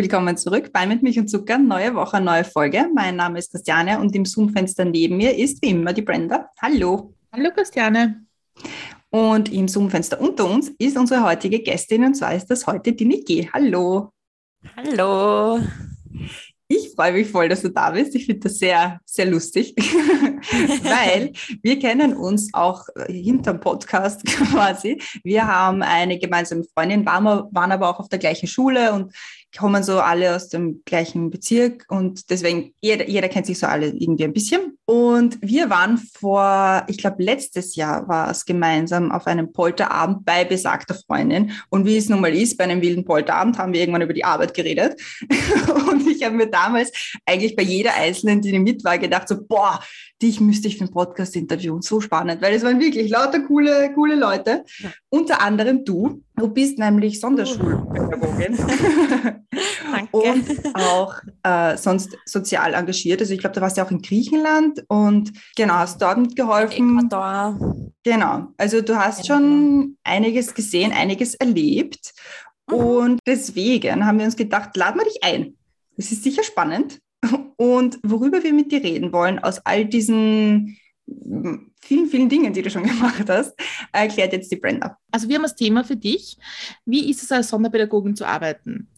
Willkommen zurück bei Mit Milch und Zucker, neue Woche, neue Folge. Mein Name ist Christiane und im Zoom-Fenster neben mir ist wie immer die Brenda. Hallo. Hallo Christiane. Und im Zoom-Fenster unter uns ist unsere heutige Gästin und zwar ist das heute die Niki. Hallo. Hallo. Ich freue mich voll, dass du da bist. Ich finde das sehr, sehr lustig, weil wir kennen uns auch hinterm Podcast quasi. Wir haben eine gemeinsame Freundin, waren, waren aber auch auf der gleichen Schule und kommen so alle aus dem gleichen Bezirk und deswegen, jeder, jeder kennt sich so alle irgendwie ein bisschen. Und wir waren vor, ich glaube, letztes Jahr war es gemeinsam auf einem Polterabend bei besagter Freundin. Und wie es nun mal ist, bei einem wilden Polterabend haben wir irgendwann über die Arbeit geredet. und ich habe mir damals eigentlich bei jeder Einzelnen, die mit war, gedacht so, boah, dich müsste ich für ein Podcast interviewen. So spannend, weil es waren wirklich lauter coole, coole Leute. Ja. Unter anderem du. Du bist nämlich Sonderschulpädagogin. Danke. Und auch äh, sonst sozial engagiert. Also ich glaube, du warst ja auch in Griechenland und genau, hast dort mitgeholfen. Ecuador. Genau. Also du hast ja, schon genau. einiges gesehen, einiges erlebt. Mhm. Und deswegen haben wir uns gedacht, laden wir dich ein. Das ist sicher spannend. Und worüber wir mit dir reden wollen, aus all diesen vielen, vielen Dingen, die du schon gemacht hast, erklärt jetzt die Brenda. Also wir haben das Thema für dich. Wie ist es als Sonderpädagogin zu arbeiten?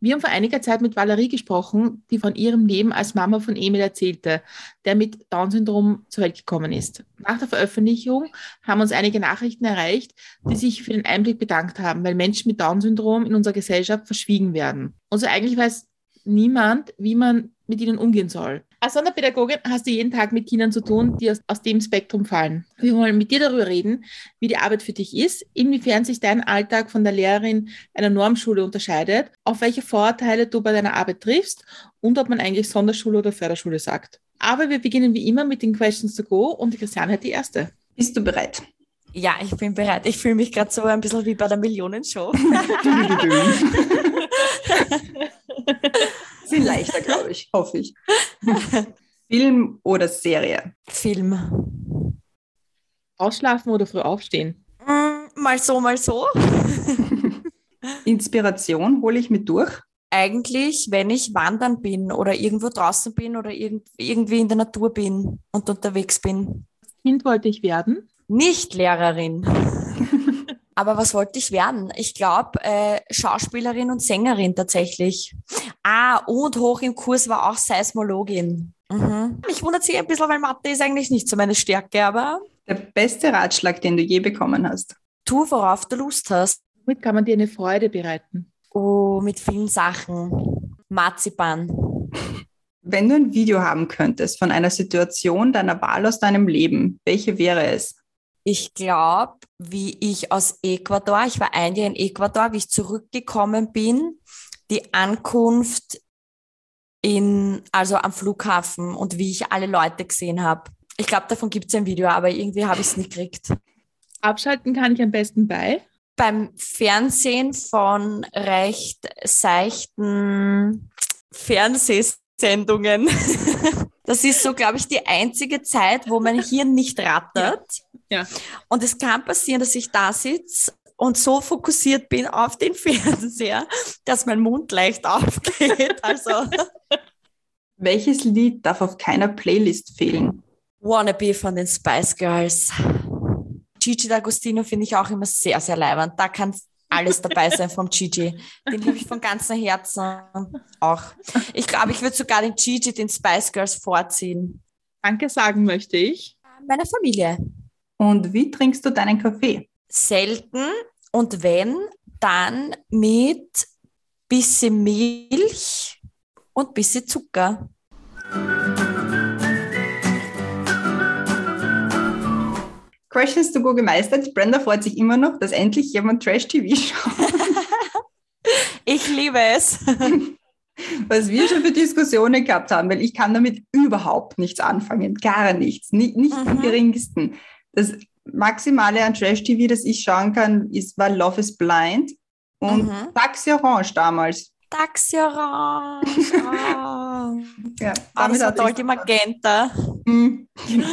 Wir haben vor einiger Zeit mit Valerie gesprochen, die von ihrem Leben als Mama von Emil erzählte, der mit Down-Syndrom zur Welt gekommen ist. Nach der Veröffentlichung haben uns einige Nachrichten erreicht, die sich für den Einblick bedankt haben, weil Menschen mit Down-Syndrom in unserer Gesellschaft verschwiegen werden. Also eigentlich weiß niemand, wie man mit ihnen umgehen soll. Als Sonderpädagogin hast du jeden Tag mit Kindern zu tun, die aus, aus dem Spektrum fallen. Wir wollen mit dir darüber reden, wie die Arbeit für dich ist, inwiefern sich dein Alltag von der Lehrerin einer Normschule unterscheidet, auf welche Vorurteile du bei deiner Arbeit triffst und ob man eigentlich Sonderschule oder Förderschule sagt. Aber wir beginnen wie immer mit den Questions to go und die Christiane hat die erste. Bist du bereit? Ja, ich bin bereit. Ich fühle mich gerade so ein bisschen wie bei der Millionenshow. Viel leichter, glaube ich, hoffe ich. Film oder Serie? Film. Ausschlafen oder früh aufstehen? Mm, mal so, mal so. Inspiration hole ich mit durch? Eigentlich, wenn ich wandern bin oder irgendwo draußen bin oder irg irgendwie in der Natur bin und unterwegs bin. Als Kind wollte ich werden? Nicht Lehrerin. Aber was wollte ich werden? Ich glaube, äh, Schauspielerin und Sängerin tatsächlich. Ah, und hoch im Kurs war auch Seismologin. Mhm. Mich wundert sich ein bisschen, weil Mathe ist eigentlich nicht so meine Stärke, aber. Der beste Ratschlag, den du je bekommen hast. Tu, worauf du Lust hast. Womit kann man dir eine Freude bereiten? Oh, mit vielen Sachen. Marzipan. Wenn du ein Video haben könntest von einer Situation deiner Wahl aus deinem Leben, welche wäre es? Ich glaube, wie ich aus Ecuador, ich war ein Jahr in Ecuador, wie ich zurückgekommen bin, die Ankunft in, also am Flughafen und wie ich alle Leute gesehen habe. Ich glaube, davon gibt es ein Video, aber irgendwie habe ich es nicht gekriegt. Abschalten kann ich am besten bei? Beim Fernsehen von recht seichten Fernsehsendungen. Das ist so, glaube ich, die einzige Zeit, wo mein Hirn nicht rattert. Ja. Und es kann passieren, dass ich da sitze und so fokussiert bin auf den Fernseher, dass mein Mund leicht aufgeht. Also. Welches Lied darf auf keiner Playlist fehlen? Wannabe von den Spice Girls. Gigi D'Agostino finde ich auch immer sehr, sehr leibend. Da kann alles dabei sein vom Gigi. Den liebe ich von ganzem Herzen auch. Ich glaube, ich würde sogar den Gigi, den Spice Girls vorziehen. Danke sagen möchte ich. Meiner Familie. Und wie trinkst du deinen Kaffee? Selten und wenn, dann mit bisschen Milch und bisschen Zucker. Questions to go gemeistert. Brenda freut sich immer noch, dass endlich jemand Trash-TV schaut. ich liebe es. was wir schon für Diskussionen gehabt haben, weil ich kann damit überhaupt nichts anfangen, gar nichts, nicht, nicht mhm. im geringsten. Das Maximale an Trash-TV, das ich schauen kann, ist, war Love is Blind und mhm. Taxi Orange damals. Taxi Orange. Oh. ja, ah, damit das war toll, die Magenta. Mhm.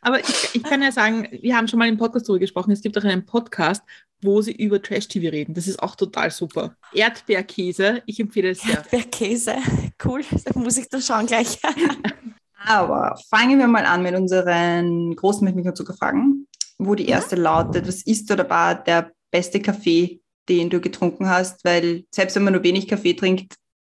Aber ich, ich, kann ja sagen, wir haben schon mal im Podcast darüber gesprochen. Es gibt auch einen Podcast, wo sie über Trash-TV reden. Das ist auch total super. Erdbeerkäse, ich empfehle es sehr. Erdbeerkäse, cool. Da muss ich dann schauen gleich. Aber fangen wir mal an mit unseren großen Milchzuckerfragen, wo die erste ja. lautet, was ist oder war der beste Kaffee, den du getrunken hast? Weil selbst wenn man nur wenig Kaffee trinkt,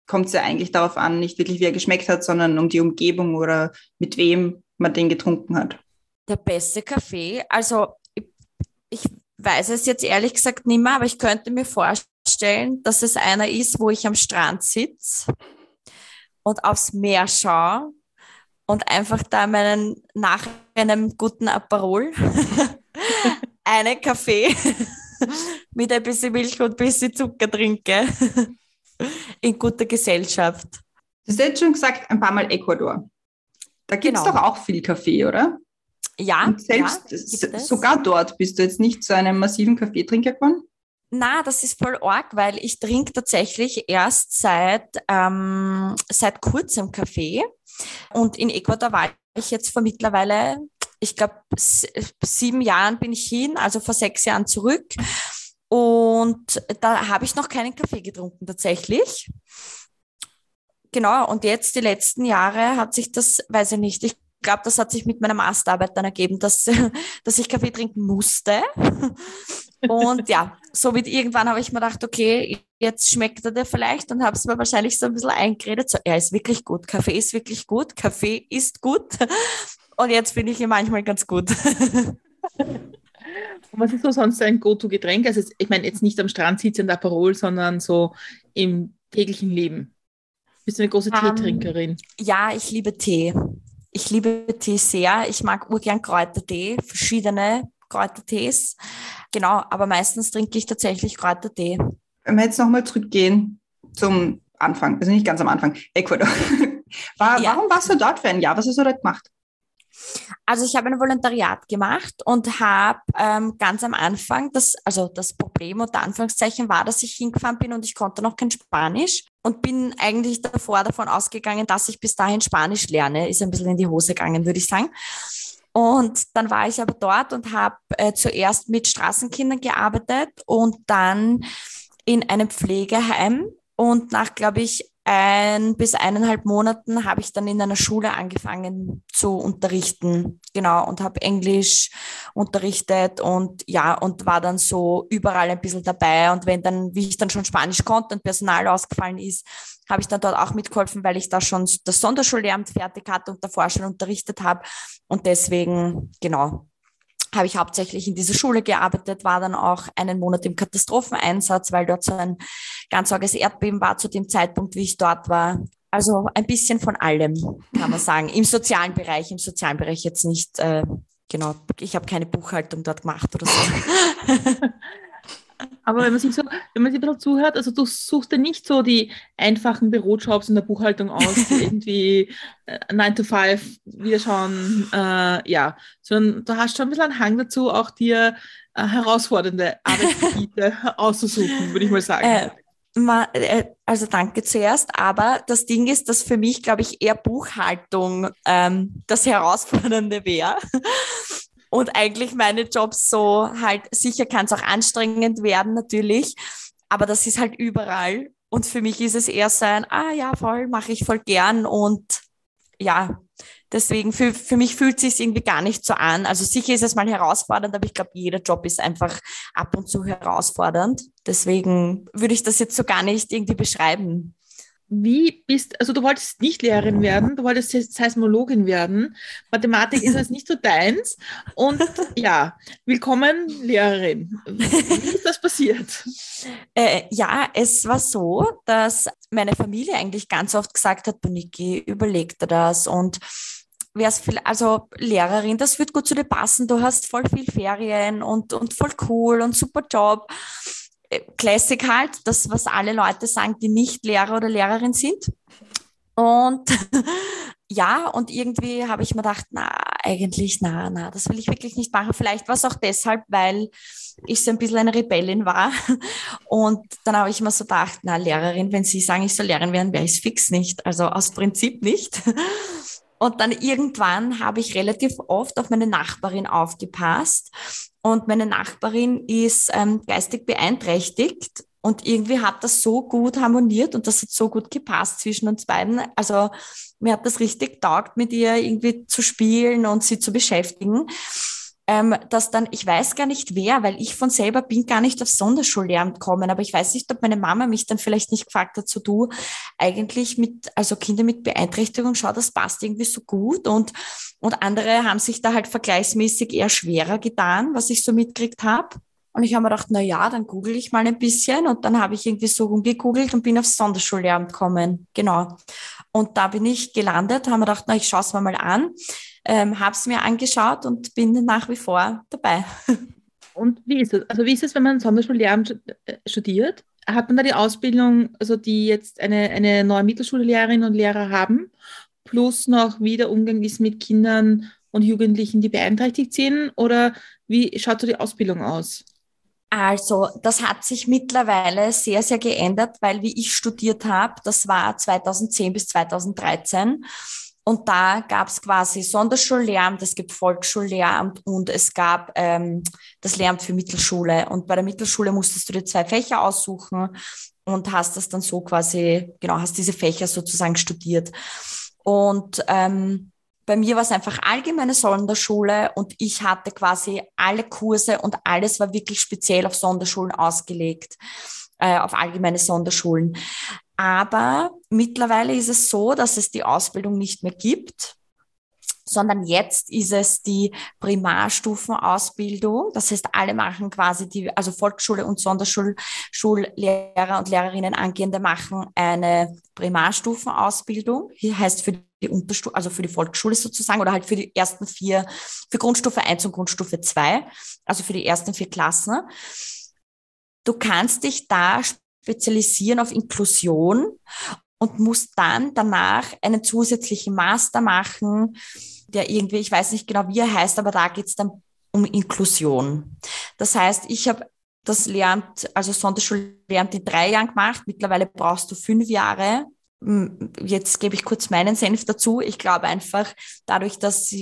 kommt es ja eigentlich darauf an, nicht wirklich wie er geschmeckt hat, sondern um die Umgebung oder mit wem man den getrunken hat. Der beste Kaffee, also ich, ich weiß es jetzt ehrlich gesagt nicht mehr, aber ich könnte mir vorstellen, dass es einer ist, wo ich am Strand sitze und aufs Meer schaue und einfach da meinen nach einem guten Aperol einen Kaffee mit ein bisschen Milch und ein bisschen Zucker trinke in guter Gesellschaft. Du hast jetzt schon gesagt, ein paar Mal Ecuador. Da gibt es genau. doch auch viel Kaffee, oder? Ja. Und selbst ja, sogar dort bist du jetzt nicht zu einem massiven Kaffeetrinker geworden? Na, das ist voll arg, weil ich trinke tatsächlich erst seit, ähm, seit kurzem Kaffee. Und in Ecuador war ich jetzt vor mittlerweile, ich glaube, sieben Jahren bin ich hin, also vor sechs Jahren zurück. Und da habe ich noch keinen Kaffee getrunken tatsächlich. Genau, und jetzt die letzten Jahre hat sich das, weiß ich nicht, ich glaube, das hat sich mit meiner Masterarbeit dann ergeben, dass, dass ich Kaffee trinken musste. Und ja, somit irgendwann habe ich mir gedacht, okay, jetzt schmeckt er dir vielleicht und habe es mir wahrscheinlich so ein bisschen eingeredet. So, er ist wirklich gut, Kaffee ist wirklich gut, Kaffee ist gut. Und jetzt finde ich ihn manchmal ganz gut. Und was ist so sonst ein Go-To-Getränk? Also ich meine jetzt nicht am Strand sitzend Aperol, sondern so im täglichen Leben. Bist du eine große um, ähm, Teetrinkerin? Ja, ich liebe Tee. Ich liebe Tee sehr. Ich mag urgern Kräutertee, verschiedene Kräutertees. Genau, aber meistens trinke ich tatsächlich Kräutertee. Wenn wir jetzt nochmal zurückgehen zum Anfang, also nicht ganz am Anfang, Ecuador. War, ja. Warum warst du dort für ein Jahr? Was hast du dort gemacht? Also ich habe ein Volontariat gemacht und habe ähm, ganz am Anfang, das, also das Problem unter Anführungszeichen war, dass ich hingefahren bin und ich konnte noch kein Spanisch und bin eigentlich davor davon ausgegangen, dass ich bis dahin Spanisch lerne. Ist ein bisschen in die Hose gegangen, würde ich sagen. Und dann war ich aber dort und habe äh, zuerst mit Straßenkindern gearbeitet und dann in einem Pflegeheim. Und nach, glaube ich, ein bis eineinhalb Monaten habe ich dann in einer Schule angefangen zu unterrichten. Genau, und habe Englisch unterrichtet und ja, und war dann so überall ein bisschen dabei. Und wenn dann, wie ich dann schon Spanisch konnte und Personal ausgefallen ist, habe ich dann dort auch mitgeholfen, weil ich da schon das Sonderschullehramt fertig hatte und davor schon unterrichtet habe. Und deswegen, genau, habe ich hauptsächlich in dieser Schule gearbeitet, war dann auch einen Monat im Katastropheneinsatz, weil dort so ein ganz arges Erdbeben war zu dem Zeitpunkt, wie ich dort war. Also ein bisschen von allem, kann man sagen. Im sozialen Bereich, im sozialen Bereich jetzt nicht, äh, genau, ich habe keine Buchhaltung dort gemacht oder so. Aber wenn man sich so, wenn man sich ein bisschen zuhört, also du suchst dir nicht so die einfachen Bürojobs in der Buchhaltung aus, die irgendwie äh, 9 to 5 wieder schauen, äh, ja, sondern du hast schon ein bisschen einen Hang dazu, auch dir äh, herausfordernde Arbeitsgebiete auszusuchen, würde ich mal sagen. Äh, äh, also danke zuerst, aber das Ding ist, dass für mich, glaube ich, eher Buchhaltung ähm, das Herausfordernde wäre. Und eigentlich meine Jobs so halt, sicher kann es auch anstrengend werden natürlich, aber das ist halt überall. Und für mich ist es eher so ein, ah ja, voll, mache ich voll gern und ja, deswegen für, für mich fühlt es sich irgendwie gar nicht so an. Also sicher ist es mal herausfordernd, aber ich glaube, jeder Job ist einfach ab und zu herausfordernd. Deswegen würde ich das jetzt so gar nicht irgendwie beschreiben wie bist, also du wolltest nicht Lehrerin werden, du wolltest Seismologin werden. Mathematik ist jetzt nicht so deins. Und ja, willkommen Lehrerin. Wie ist das passiert? Äh, ja, es war so, dass meine Familie eigentlich ganz oft gesagt hat, Boniki, überleg dir das und wär's viel, also Lehrerin, das wird gut zu dir passen, du hast voll viel Ferien und, und voll cool und super Job Classic halt, das, was alle Leute sagen, die nicht Lehrer oder Lehrerin sind. Und ja, und irgendwie habe ich mir gedacht, na, eigentlich, na, na, das will ich wirklich nicht machen. Vielleicht war es auch deshalb, weil ich so ein bisschen eine Rebellin war. Und dann habe ich mir so gedacht, na, Lehrerin, wenn Sie sagen, ich soll Lehrerin werden, wäre ich es fix nicht. Also aus Prinzip nicht. Und dann irgendwann habe ich relativ oft auf meine Nachbarin aufgepasst. Und meine Nachbarin ist ähm, geistig beeinträchtigt und irgendwie hat das so gut harmoniert und das hat so gut gepasst zwischen uns beiden. Also mir hat das richtig taugt, mit ihr irgendwie zu spielen und sie zu beschäftigen. Ähm, dass dann, ich weiß gar nicht wer, weil ich von selber bin gar nicht auf Sonderschullehramt gekommen, aber ich weiß nicht, ob meine Mama mich dann vielleicht nicht gefragt hat, so du, eigentlich mit, also Kinder mit Beeinträchtigung, schau, das passt irgendwie so gut und, und andere haben sich da halt vergleichsmäßig eher schwerer getan, was ich so mitgekriegt habe. Und ich habe mir gedacht, na ja, dann google ich mal ein bisschen und dann habe ich irgendwie so rumgegoogelt und bin aufs Sonderschullehramt gekommen. Genau. Und da bin ich gelandet, habe mir gedacht, na, ich schaue es mir mal an, ähm, habe es mir angeschaut und bin nach wie vor dabei. Und wie ist es? Also wie ist es, wenn man Sonderschullehramt äh, studiert? Hat man da die Ausbildung, also die jetzt eine, eine neue Mittelschullehrerin und Lehrer haben, plus noch wie der Umgang ist mit Kindern und Jugendlichen, die beeinträchtigt sind? Oder wie schaut so die Ausbildung aus? Also, das hat sich mittlerweile sehr, sehr geändert, weil wie ich studiert habe, das war 2010 bis 2013. Und da gab es quasi Sonderschullehramt, es gibt Volksschullehramt und es gab ähm, das Lehramt für Mittelschule. Und bei der Mittelschule musstest du dir zwei Fächer aussuchen und hast das dann so quasi, genau, hast diese Fächer sozusagen studiert. Und ähm, bei mir war es einfach allgemeine Sonderschule und ich hatte quasi alle Kurse und alles war wirklich speziell auf Sonderschulen ausgelegt, äh, auf allgemeine Sonderschulen. Aber mittlerweile ist es so, dass es die Ausbildung nicht mehr gibt sondern jetzt ist es die Primarstufenausbildung. Das heißt, alle machen quasi die, also Volksschule und Sonderschullehrer und Lehrerinnen angehende machen eine Primarstufenausbildung. Hier heißt für die Unterstufe, also für die Volksschule sozusagen, oder halt für die ersten vier, für Grundstufe 1 und Grundstufe 2, also für die ersten vier Klassen. Du kannst dich da spezialisieren auf Inklusion und musst dann danach einen zusätzlichen Master machen, der irgendwie, ich weiß nicht genau, wie er heißt, aber da geht es dann um Inklusion. Das heißt, ich habe das lernt, also Sonderschullernt in drei Jahren gemacht. Mittlerweile brauchst du fünf Jahre. Jetzt gebe ich kurz meinen Senf dazu. Ich glaube einfach, dadurch, dass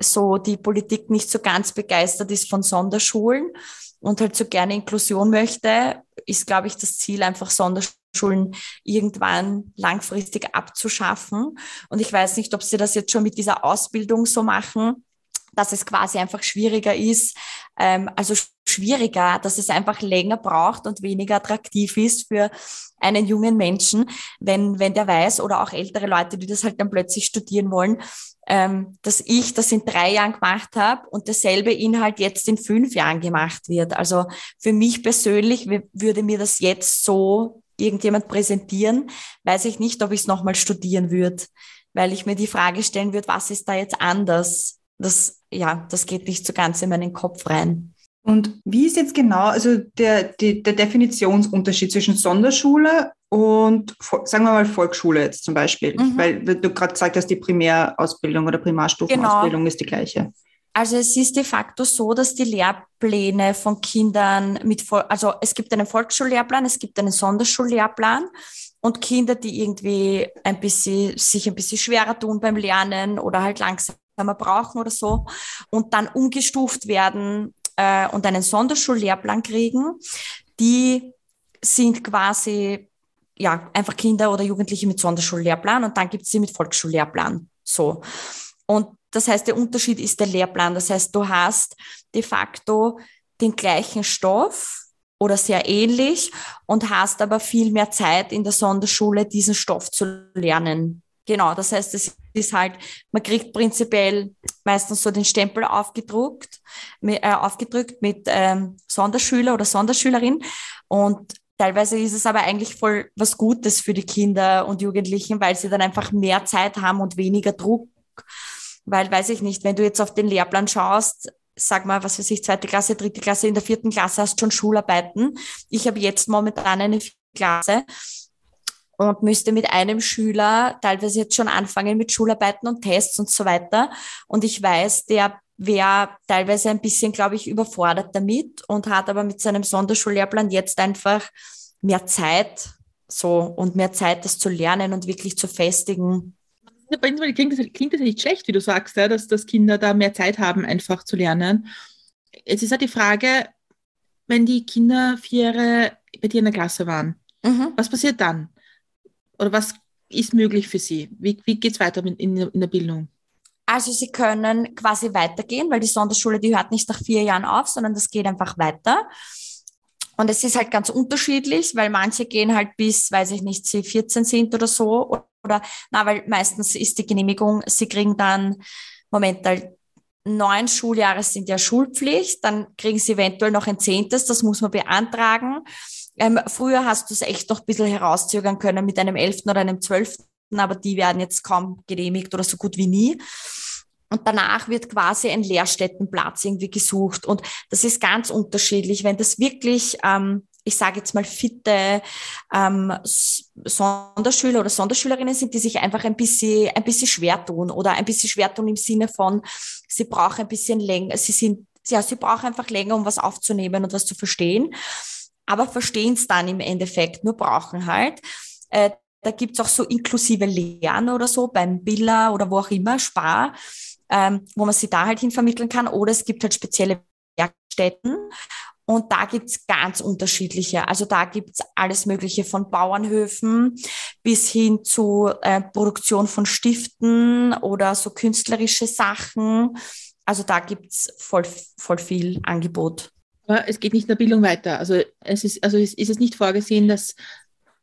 so die Politik nicht so ganz begeistert ist von Sonderschulen und halt so gerne Inklusion möchte, ist, glaube ich, das Ziel einfach Sonderschulen irgendwann langfristig abzuschaffen. Und ich weiß nicht, ob sie das jetzt schon mit dieser Ausbildung so machen, dass es quasi einfach schwieriger ist, ähm, also schwieriger, dass es einfach länger braucht und weniger attraktiv ist für einen jungen Menschen, wenn, wenn der weiß oder auch ältere Leute, die das halt dann plötzlich studieren wollen, ähm, dass ich das in drei Jahren gemacht habe und derselbe Inhalt jetzt in fünf Jahren gemacht wird. Also für mich persönlich würde mir das jetzt so irgendjemand präsentieren, weiß ich nicht, ob ich es nochmal studieren würde, weil ich mir die Frage stellen würde, was ist da jetzt anders? Das, ja, das geht nicht so ganz in meinen Kopf rein. Und wie ist jetzt genau also der, die, der Definitionsunterschied zwischen Sonderschule und sagen wir mal Volksschule jetzt zum Beispiel? Mhm. Weil du gerade gesagt hast, die Primärausbildung oder Primarstufenausbildung genau. ist die gleiche. Also es ist de facto so, dass die Lehrpläne von Kindern mit, also es gibt einen Volksschullehrplan, es gibt einen Sonderschullehrplan und Kinder, die irgendwie ein bisschen, sich ein bisschen schwerer tun beim Lernen oder halt langsamer brauchen oder so und dann umgestuft werden äh, und einen Sonderschullehrplan kriegen, die sind quasi ja einfach Kinder oder Jugendliche mit Sonderschullehrplan und dann gibt es sie mit Volksschullehrplan. So. Und das heißt, der Unterschied ist der Lehrplan. Das heißt, du hast de facto den gleichen Stoff oder sehr ähnlich und hast aber viel mehr Zeit in der Sonderschule, diesen Stoff zu lernen. Genau, das heißt, es ist halt, man kriegt prinzipiell meistens so den Stempel aufgedruckt, äh, aufgedrückt mit ähm, Sonderschüler oder Sonderschülerin und Teilweise ist es aber eigentlich voll was Gutes für die Kinder und Jugendlichen, weil sie dann einfach mehr Zeit haben und weniger Druck. Weil, weiß ich nicht, wenn du jetzt auf den Lehrplan schaust, sag mal, was weiß ich, zweite Klasse, dritte Klasse, in der vierten Klasse hast du schon Schularbeiten. Ich habe jetzt momentan eine Klasse und müsste mit einem Schüler teilweise jetzt schon anfangen mit Schularbeiten und Tests und so weiter. Und ich weiß, der wäre teilweise ein bisschen, glaube ich, überfordert damit und hat aber mit seinem Sonderschullehrplan jetzt einfach mehr Zeit so und mehr Zeit, das zu lernen und wirklich zu festigen. Klingt das, klingt das nicht schlecht, wie du sagst, ja, dass, dass Kinder da mehr Zeit haben, einfach zu lernen. Jetzt ist halt die Frage, wenn die Kinder vier Jahre bei dir in der Klasse waren, mhm. was passiert dann? Oder was ist möglich für sie? Wie, wie geht es weiter in, in der Bildung? Also sie können quasi weitergehen, weil die Sonderschule, die hört nicht nach vier Jahren auf, sondern das geht einfach weiter. Und es ist halt ganz unterschiedlich, weil manche gehen halt bis, weiß ich nicht, sie 14 sind oder so. Oder, na, weil meistens ist die Genehmigung, sie kriegen dann, Moment, neun Schuljahre sind ja Schulpflicht, dann kriegen sie eventuell noch ein zehntes, das muss man beantragen. Ähm, früher hast du es echt noch ein bisschen herauszögern können mit einem elften oder einem zwölften, aber die werden jetzt kaum genehmigt oder so gut wie nie. Und danach wird quasi ein Lehrstättenplatz irgendwie gesucht. Und das ist ganz unterschiedlich. Wenn das wirklich, ähm, ich sage jetzt mal, fitte ähm, Sonderschüler oder Sonderschülerinnen sind, die sich einfach ein bisschen, ein bisschen schwer tun oder ein bisschen schwer tun im Sinne von, sie brauchen ein bisschen länger, sie sind, ja, sie brauchen einfach länger, um was aufzunehmen und was zu verstehen, aber verstehen es dann im Endeffekt, nur brauchen halt. Äh, da gibt's auch so inklusive Lernen oder so beim Billa oder wo auch immer, Spar ähm, wo man sie da halt hin vermitteln kann. Oder es gibt halt spezielle Werkstätten. Und da gibt's ganz unterschiedliche. Also da gibt's alles Mögliche von Bauernhöfen bis hin zu äh, Produktion von Stiften oder so künstlerische Sachen. Also da gibt's voll, voll viel Angebot. Aber es geht nicht in der Bildung weiter. Also es ist, also ist, ist es nicht vorgesehen, dass,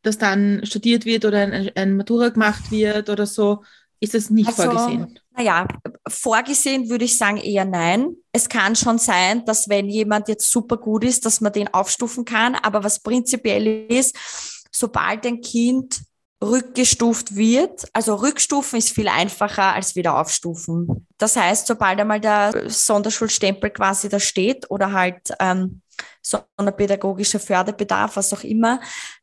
dass dann studiert wird oder ein, ein Matura gemacht wird oder so, ist das nicht also, vorgesehen? Naja, vorgesehen würde ich sagen eher nein. Es kann schon sein, dass wenn jemand jetzt super gut ist, dass man den aufstufen kann. Aber was prinzipiell ist, sobald ein Kind rückgestuft wird, also rückstufen ist viel einfacher als wieder aufstufen. Das heißt, sobald einmal der Sonderschulstempel quasi da steht oder halt ähm, sonderpädagogischer Förderbedarf, was auch immer,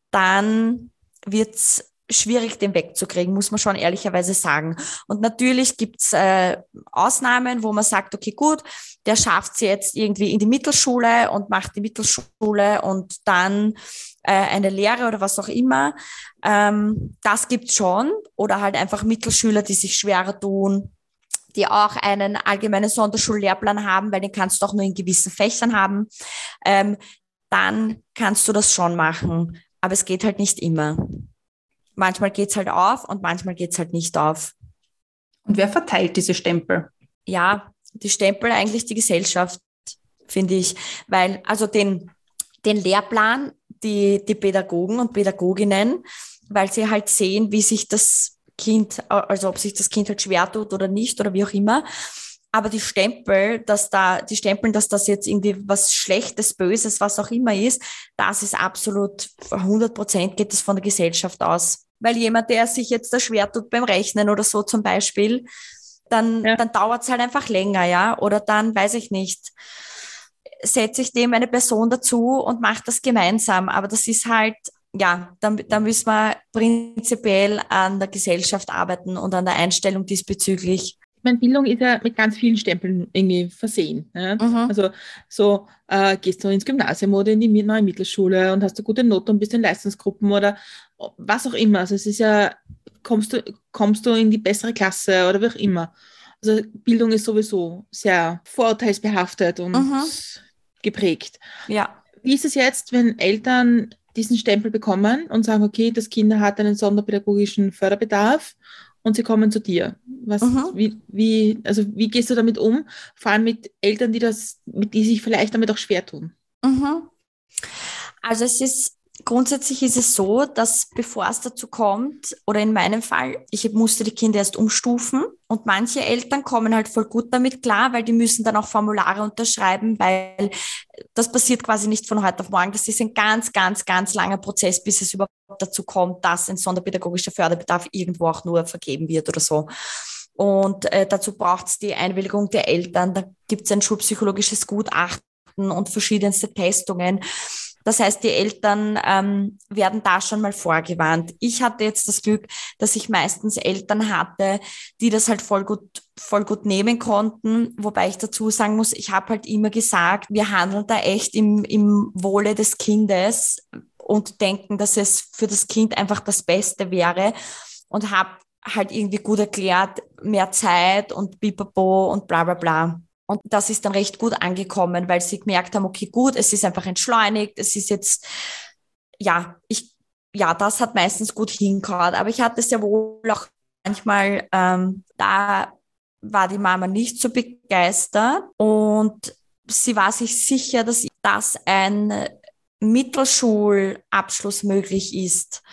dann wird's schwierig, den wegzukriegen, muss man schon ehrlicherweise sagen. Und natürlich gibt's äh, Ausnahmen, wo man sagt, okay, gut, der schafft es jetzt irgendwie in die Mittelschule und macht die Mittelschule und dann äh, eine Lehre oder was auch immer. Ähm, das gibt's schon. Oder halt einfach Mittelschüler, die sich schwerer tun, die auch einen allgemeinen Sonderschullehrplan haben, weil den kannst du auch nur in gewissen Fächern haben. Ähm, dann kannst du das schon machen. Aber es geht halt nicht immer manchmal geht's halt auf und manchmal geht's halt nicht auf. Und wer verteilt diese Stempel? Ja, die Stempel eigentlich die Gesellschaft, finde ich. Weil, also den, den Lehrplan, die, die Pädagogen und Pädagoginnen, weil sie halt sehen, wie sich das Kind, also ob sich das Kind halt schwer tut oder nicht oder wie auch immer. Aber die Stempel, dass da, die Stempeln, dass das jetzt irgendwie was Schlechtes, Böses, was auch immer ist, das ist absolut 100 Prozent geht es von der Gesellschaft aus. Weil jemand, der sich jetzt da schwer tut beim Rechnen oder so zum Beispiel, dann, ja. dann dauert es halt einfach länger, ja. Oder dann, weiß ich nicht, setze ich dem eine Person dazu und mache das gemeinsam. Aber das ist halt, ja, da, da müssen wir prinzipiell an der Gesellschaft arbeiten und an der Einstellung diesbezüglich meine, Bildung ist ja mit ganz vielen Stempeln irgendwie versehen. Ne? Mhm. Also so äh, gehst du ins Gymnasium oder in die neue Mittelschule und hast du gute Noten und bist in Leistungsgruppen oder was auch immer. Also es ist ja, kommst du, kommst du in die bessere Klasse oder wie auch immer. Also Bildung ist sowieso sehr vorurteilsbehaftet und mhm. geprägt. Ja. Wie ist es jetzt, wenn Eltern diesen Stempel bekommen und sagen, okay, das Kind hat einen sonderpädagogischen Förderbedarf und sie kommen zu dir. Was, mhm. wie, wie, also wie gehst du damit um? Vor allem mit Eltern, die das, die sich vielleicht damit auch schwer tun. Mhm. Also es ist Grundsätzlich ist es so, dass bevor es dazu kommt, oder in meinem Fall, ich musste die Kinder erst umstufen und manche Eltern kommen halt voll gut damit klar, weil die müssen dann auch Formulare unterschreiben, weil das passiert quasi nicht von heute auf morgen. Das ist ein ganz, ganz, ganz langer Prozess, bis es überhaupt dazu kommt, dass ein sonderpädagogischer Förderbedarf irgendwo auch nur vergeben wird oder so. Und äh, dazu braucht es die Einwilligung der Eltern. Da gibt es ein schulpsychologisches Gutachten und verschiedenste Testungen. Das heißt, die Eltern ähm, werden da schon mal vorgewarnt. Ich hatte jetzt das Glück, dass ich meistens Eltern hatte, die das halt voll gut, voll gut nehmen konnten. Wobei ich dazu sagen muss, ich habe halt immer gesagt, wir handeln da echt im, im Wohle des Kindes und denken, dass es für das Kind einfach das Beste wäre und habe halt irgendwie gut erklärt, mehr Zeit und bipapo und bla bla bla. Und das ist dann recht gut angekommen, weil sie gemerkt haben, okay, gut, es ist einfach entschleunigt, es ist jetzt, ja, ich, ja, das hat meistens gut hingehauen. Aber ich hatte sehr wohl auch manchmal, ähm, da war die Mama nicht so begeistert und sie war sich sicher, dass das ein Mittelschulabschluss möglich ist.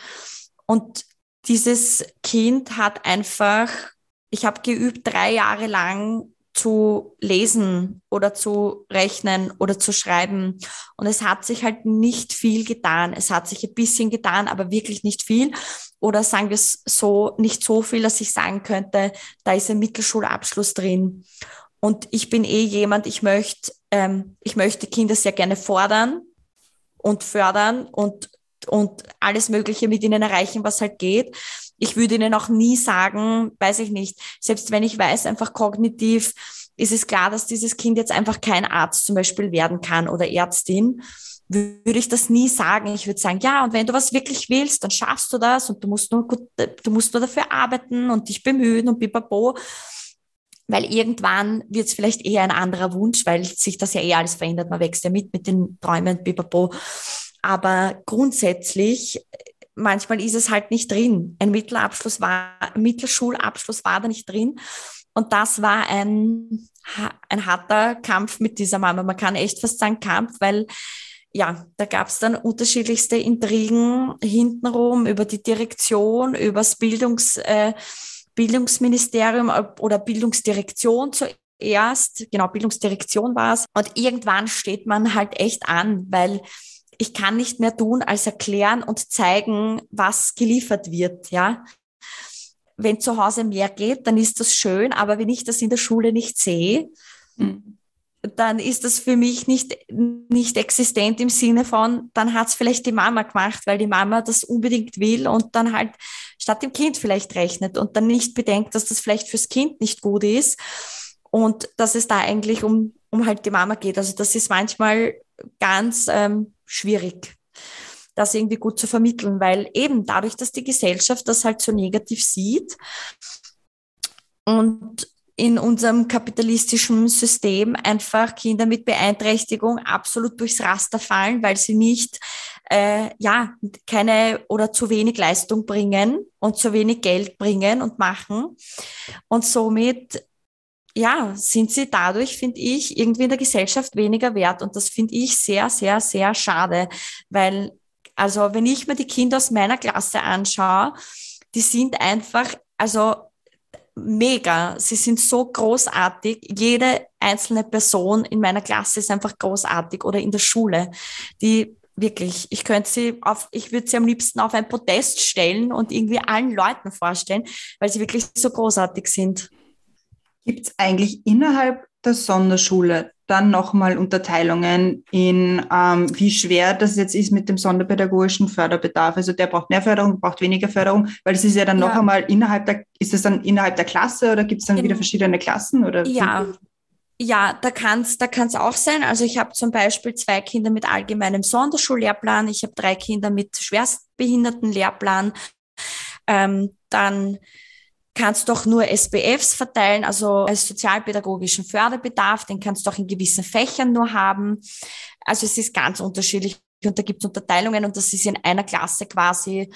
Und dieses Kind hat einfach, ich habe geübt drei Jahre lang zu lesen oder zu rechnen oder zu schreiben. Und es hat sich halt nicht viel getan. Es hat sich ein bisschen getan, aber wirklich nicht viel. Oder sagen wir es so, nicht so viel, dass ich sagen könnte, da ist ein Mittelschulabschluss drin. Und ich bin eh jemand, ich möchte, ähm, ich möchte Kinder sehr gerne fordern und fördern und, und alles Mögliche mit ihnen erreichen, was halt geht ich würde ihnen auch nie sagen, weiß ich nicht, selbst wenn ich weiß, einfach kognitiv ist es klar, dass dieses Kind jetzt einfach kein Arzt zum Beispiel werden kann oder Ärztin, würde ich das nie sagen. Ich würde sagen, ja, und wenn du was wirklich willst, dann schaffst du das und du musst nur gut, du musst nur dafür arbeiten und dich bemühen und bipapo. Weil irgendwann wird es vielleicht eher ein anderer Wunsch, weil sich das ja eh alles verändert. Man wächst ja mit mit den Träumen, bipapo. Aber grundsätzlich manchmal ist es halt nicht drin. Ein Mittelabschluss war, Mittelschulabschluss war da nicht drin. Und das war ein, ein harter Kampf mit dieser Mama. Man kann echt fast sagen Kampf, weil ja, da gab es dann unterschiedlichste Intrigen hintenrum über die Direktion, über das Bildungs, äh, Bildungsministerium oder Bildungsdirektion zuerst. Genau, Bildungsdirektion war es. Und irgendwann steht man halt echt an, weil ich kann nicht mehr tun, als erklären und zeigen, was geliefert wird, ja. Wenn zu Hause mehr geht, dann ist das schön, aber wenn ich das in der Schule nicht sehe, mhm. dann ist das für mich nicht, nicht existent im Sinne von, dann hat es vielleicht die Mama gemacht, weil die Mama das unbedingt will und dann halt statt dem Kind vielleicht rechnet und dann nicht bedenkt, dass das vielleicht fürs Kind nicht gut ist und dass es da eigentlich um, um halt die Mama geht. Also das ist manchmal ganz ähm, schwierig, das irgendwie gut zu vermitteln, weil eben dadurch, dass die Gesellschaft das halt so negativ sieht und in unserem kapitalistischen System einfach Kinder mit Beeinträchtigung absolut durchs Raster fallen, weil sie nicht, äh, ja, keine oder zu wenig Leistung bringen und zu wenig Geld bringen und machen. Und somit ja, sind sie dadurch, finde ich, irgendwie in der Gesellschaft weniger wert. Und das finde ich sehr, sehr, sehr schade, weil, also wenn ich mir die Kinder aus meiner Klasse anschaue, die sind einfach, also mega. Sie sind so großartig. Jede einzelne Person in meiner Klasse ist einfach großartig oder in der Schule. Die wirklich, ich könnte sie auf, ich würde sie am liebsten auf ein Podest stellen und irgendwie allen Leuten vorstellen, weil sie wirklich so großartig sind. Gibt es eigentlich innerhalb der Sonderschule dann nochmal Unterteilungen in, ähm, wie schwer das jetzt ist mit dem sonderpädagogischen Förderbedarf? Also der braucht mehr Förderung, braucht weniger Förderung, weil es ist ja dann ja. noch einmal innerhalb der, ist es dann innerhalb der Klasse oder gibt es dann in, wieder verschiedene Klassen? Oder ja, ja, da kann es da kann's auch sein. Also ich habe zum Beispiel zwei Kinder mit allgemeinem Sonderschullehrplan, ich habe drei Kinder mit schwerstbehinderten Lehrplan. Ähm, dann kannst doch nur SBFs verteilen, also als sozialpädagogischen Förderbedarf, den kannst du auch in gewissen Fächern nur haben. Also es ist ganz unterschiedlich und da gibt es Unterteilungen und das ist in einer Klasse quasi,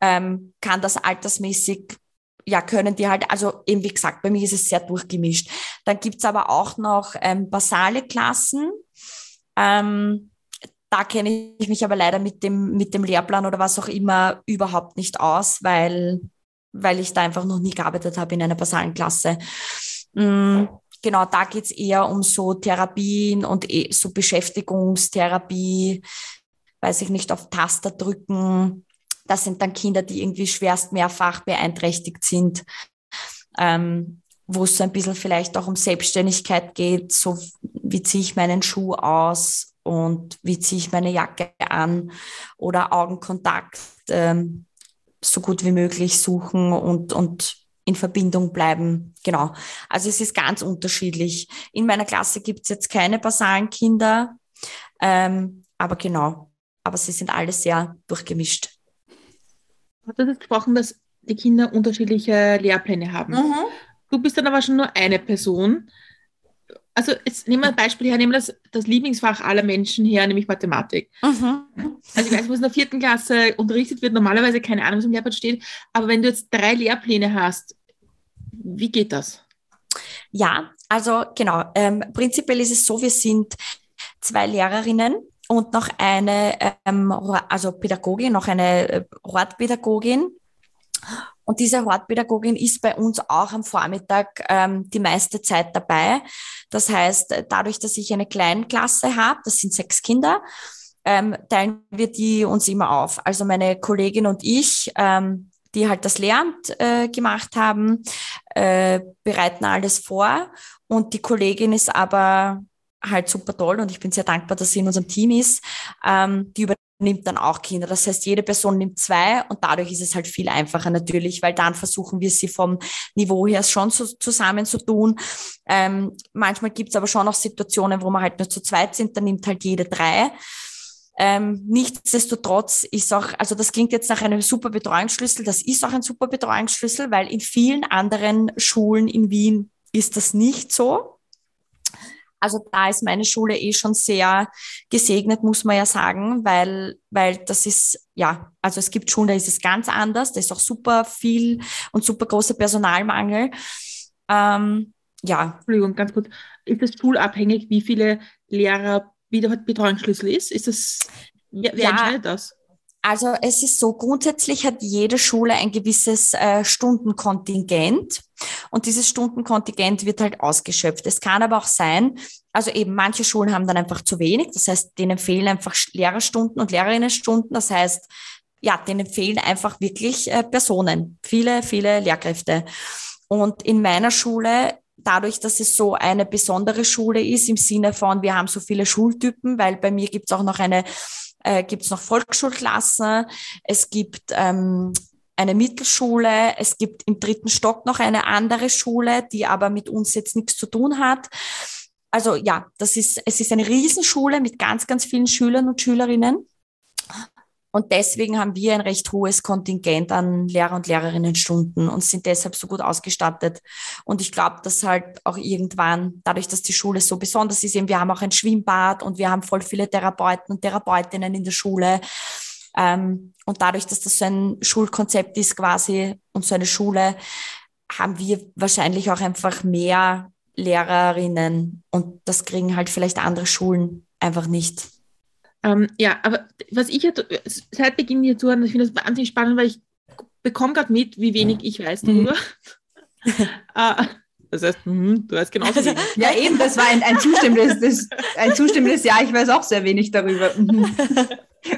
ähm, kann das altersmäßig ja, können die halt, also eben wie gesagt, bei mir ist es sehr durchgemischt. Dann gibt's aber auch noch ähm, basale Klassen. Ähm, da kenne ich mich aber leider mit dem, mit dem Lehrplan oder was auch immer überhaupt nicht aus, weil weil ich da einfach noch nie gearbeitet habe in einer basalen Klasse. Mm, genau, da geht's eher um so Therapien und eh, so Beschäftigungstherapie, weiß ich nicht, auf Taster drücken. Das sind dann Kinder, die irgendwie schwerst mehrfach beeinträchtigt sind. ähm, wo es so ein bisschen vielleicht auch um Selbstständigkeit geht, so wie ziehe ich meinen Schuh aus und wie ziehe ich meine Jacke an oder Augenkontakt ähm, so gut wie möglich suchen und, und in Verbindung bleiben. Genau. Also es ist ganz unterschiedlich. In meiner Klasse gibt es jetzt keine basalen Kinder, ähm, aber genau. Aber sie sind alle sehr durchgemischt. Du hast jetzt gesprochen, dass die Kinder unterschiedliche Lehrpläne haben. Mhm. Du bist dann aber schon nur eine Person. Also jetzt nehmen wir ein Beispiel her, nehmen wir das, das Lieblingsfach aller Menschen her, nämlich Mathematik. Mhm. Also ich weiß, was in der vierten Klasse unterrichtet wird, normalerweise keine Ahnung, was im Lehrplan steht, aber wenn du jetzt drei Lehrpläne hast, wie geht das? Ja, also genau. Ähm, prinzipiell ist es so, wir sind zwei Lehrerinnen und noch eine, ähm, also Pädagogin, noch eine äh, Hortpädagogin. Und diese Hortpädagogin ist bei uns auch am Vormittag ähm, die meiste Zeit dabei. Das heißt, dadurch, dass ich eine Kleinklasse habe, das sind sechs Kinder, ähm, teilen wir die uns immer auf. Also meine Kollegin und ich, ähm, die halt das Lehramt äh, gemacht haben, äh, bereiten alles vor. Und die Kollegin ist aber halt super toll und ich bin sehr dankbar, dass sie in unserem Team ist. Ähm, die übernimmt dann auch Kinder. Das heißt, jede Person nimmt zwei und dadurch ist es halt viel einfacher natürlich, weil dann versuchen wir sie vom Niveau her schon so zusammen zu tun. Ähm, manchmal gibt es aber schon auch Situationen, wo wir halt nur zu zweit sind, dann nimmt halt jede drei. Ähm, nichtsdestotrotz ist auch, also das klingt jetzt nach einem super Betreuungsschlüssel, das ist auch ein super Betreuungsschlüssel, weil in vielen anderen Schulen in Wien ist das nicht so. Also da ist meine Schule eh schon sehr gesegnet, muss man ja sagen, weil, weil das ist, ja, also es gibt Schulen, da ist es ganz anders, da ist auch super viel und super großer Personalmangel. Ähm, ja. Entschuldigung, ganz kurz. Ist das schulabhängig, wie viele Lehrer, wie der Betreuungsschlüssel ist? Ist das, wer, wer Ja. entscheidet das? Also es ist so, grundsätzlich hat jede Schule ein gewisses äh, Stundenkontingent und dieses Stundenkontingent wird halt ausgeschöpft. Es kann aber auch sein, also eben manche Schulen haben dann einfach zu wenig, das heißt, denen fehlen einfach Lehrerstunden und Lehrerinnenstunden, das heißt, ja, denen fehlen einfach wirklich äh, Personen, viele, viele Lehrkräfte. Und in meiner Schule dadurch, dass es so eine besondere Schule ist, im Sinne von, wir haben so viele Schultypen, weil bei mir gibt es auch noch eine, äh, gibt es noch Volksschulklassen, es gibt ähm, eine Mittelschule, es gibt im dritten Stock noch eine andere Schule, die aber mit uns jetzt nichts zu tun hat. Also ja, das ist, es ist eine Riesenschule mit ganz, ganz vielen Schülern und Schülerinnen. Und deswegen haben wir ein recht hohes Kontingent an Lehrer- und Lehrerinnenstunden und sind deshalb so gut ausgestattet. Und ich glaube, dass halt auch irgendwann, dadurch, dass die Schule so besonders ist, eben wir haben auch ein Schwimmbad und wir haben voll viele Therapeuten und Therapeutinnen in der Schule. Ähm, und dadurch, dass das so ein Schulkonzept ist quasi und so eine Schule, haben wir wahrscheinlich auch einfach mehr Lehrerinnen und das kriegen halt vielleicht andere Schulen einfach nicht. Ähm, ja, aber was ich jetzt seit Beginn hier zuhören, ich finde das wahnsinnig spannend, weil ich bekomme gerade mit, wie wenig ich weiß darüber. Äh, das heißt, mhm, du weißt genauso wenig. Ja, eben, das war ein, ein, zustimmendes, das, ein zustimmendes Ja. Ich weiß auch sehr wenig darüber. Mhm.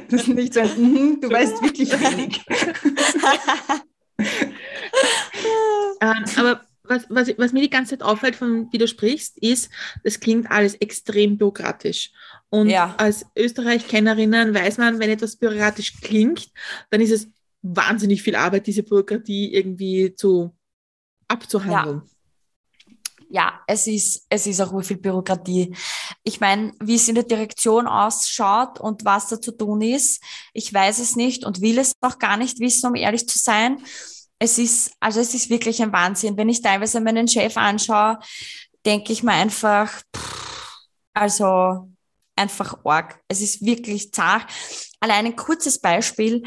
Das ist nicht so ein, mhm, du weißt wirklich wenig. Ähm, aber was, was, was mir die ganze Zeit auffällt, von wie du sprichst, ist, das klingt alles extrem bürokratisch. Und Ja. als Österreich-Kennerinnen weiß man, wenn etwas bürokratisch klingt, dann ist es wahnsinnig viel Arbeit, diese Bürokratie irgendwie zu abzuhandeln. ja, es ist, es ist auch viel Bürokratie. Ich meine, wie es in der Direktion ausschaut und was da zu tun ist, ich weiß es nicht und will es auch gar nicht wissen, um ehrlich zu sein. Es ist, also es ist wirklich ein Wahnsinn. Wenn ich teilweise meinen Chef anschaue, denke ich mir einfach, pff, also einfach arg. Es ist wirklich zart. Allein ein kurzes Beispiel.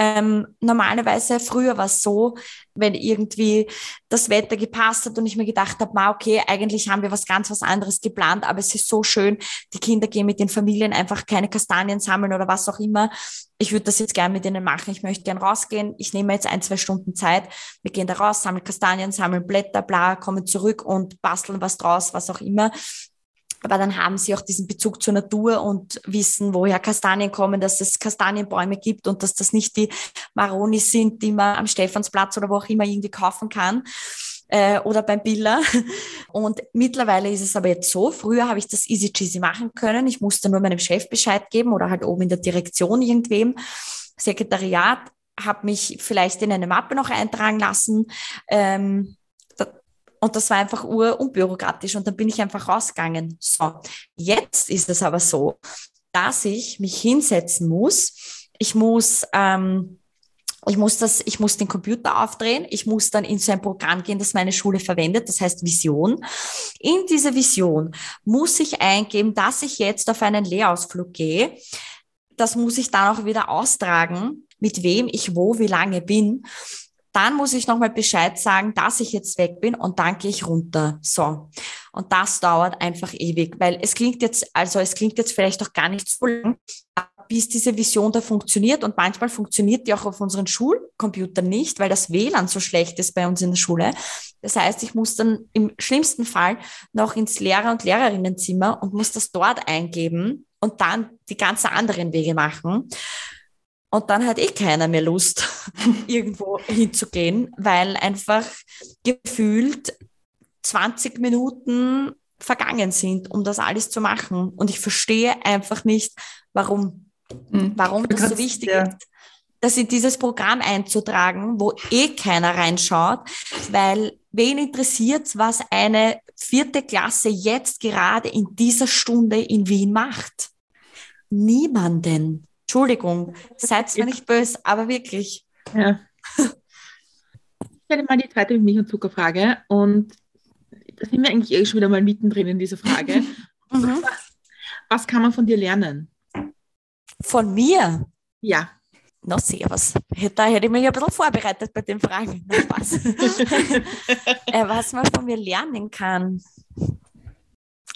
Ähm, normalerweise früher war es so, wenn irgendwie das Wetter gepasst hat und ich mir gedacht habe, okay, eigentlich haben wir was ganz was anderes geplant, aber es ist so schön, die Kinder gehen mit den Familien einfach keine Kastanien sammeln oder was auch immer. Ich würde das jetzt gern mit ihnen machen. Ich möchte gern rausgehen. Ich nehme jetzt ein, zwei Stunden Zeit. Wir gehen da raus, sammeln Kastanien, sammeln Blätter, bla, kommen zurück und basteln was draus, was auch immer. Aber dann haben sie auch diesen Bezug zur Natur und wissen, woher Kastanien kommen, dass es Kastanienbäume gibt und dass das nicht die Maronis sind, die man am Stephansplatz oder wo auch immer irgendwie kaufen kann. äh, oder beim Biller. Und mittlerweile ist es aber jetzt so, früher habe ich das easy cheesy machen können. Ich musste nur meinem Chef Bescheid geben oder halt oben in der Direktion irgendwem. Sekretariat habe mich vielleicht in eine Mappe noch eintragen lassen. Ähm, und das war einfach urunbürokratisch und dann bin ich einfach rausgegangen. So, jetzt ist es aber so, dass ich mich hinsetzen muss. Ich muss ähm, ich muss das, ich muss den Computer aufdrehen, ich muss dann in so ein Programm gehen, das meine Schule verwendet, das heißt Vision. In diese Vision muss ich eingeben, dass ich jetzt auf einen Lehrausflug gehe. Das muss ich dann auch wieder austragen, mit wem ich wo, wie lange bin. Dann muss ich nochmal Bescheid sagen, dass ich jetzt weg bin und dann gehe ich runter. So. Und das dauert einfach ewig, weil es klingt jetzt, also es klingt jetzt vielleicht auch gar nicht so lang, bis diese Vision da funktioniert. Und manchmal funktioniert die auch auf unseren Schulcomputern nicht, weil das WLAN so schlecht ist bei uns in der Schule. Das heißt, ich muss dann im schlimmsten Fall noch ins Lehrer- und Lehrerinnenzimmer und muss das dort eingeben und dann die ganzen anderen Wege machen. Und dann hat eh keiner mehr Lust, irgendwo hinzugehen, weil einfach gefühlt 20 Minuten vergangen sind, um das alles zu machen. Und ich verstehe einfach nicht, warum. Mhm. Warum das so wichtig ja. ist, das in dieses Programm einzutragen, wo eh keiner reinschaut, weil wen interessiert, was eine vierte Klasse jetzt gerade in dieser Stunde in Wien macht? Niemanden. Entschuldigung, seid mir nicht böse, aber wirklich. Ja. Ich stelle mal die zweite Milch- und Zuckerfrage und da sind wir eigentlich eh schon wieder mal mittendrin in dieser Frage. mhm. was, was kann man von dir lernen? Von mir? Ja. Na, servus. Da hätte ich mich ein bisschen vorbereitet bei den Fragen. Was? äh, was man von mir lernen kann.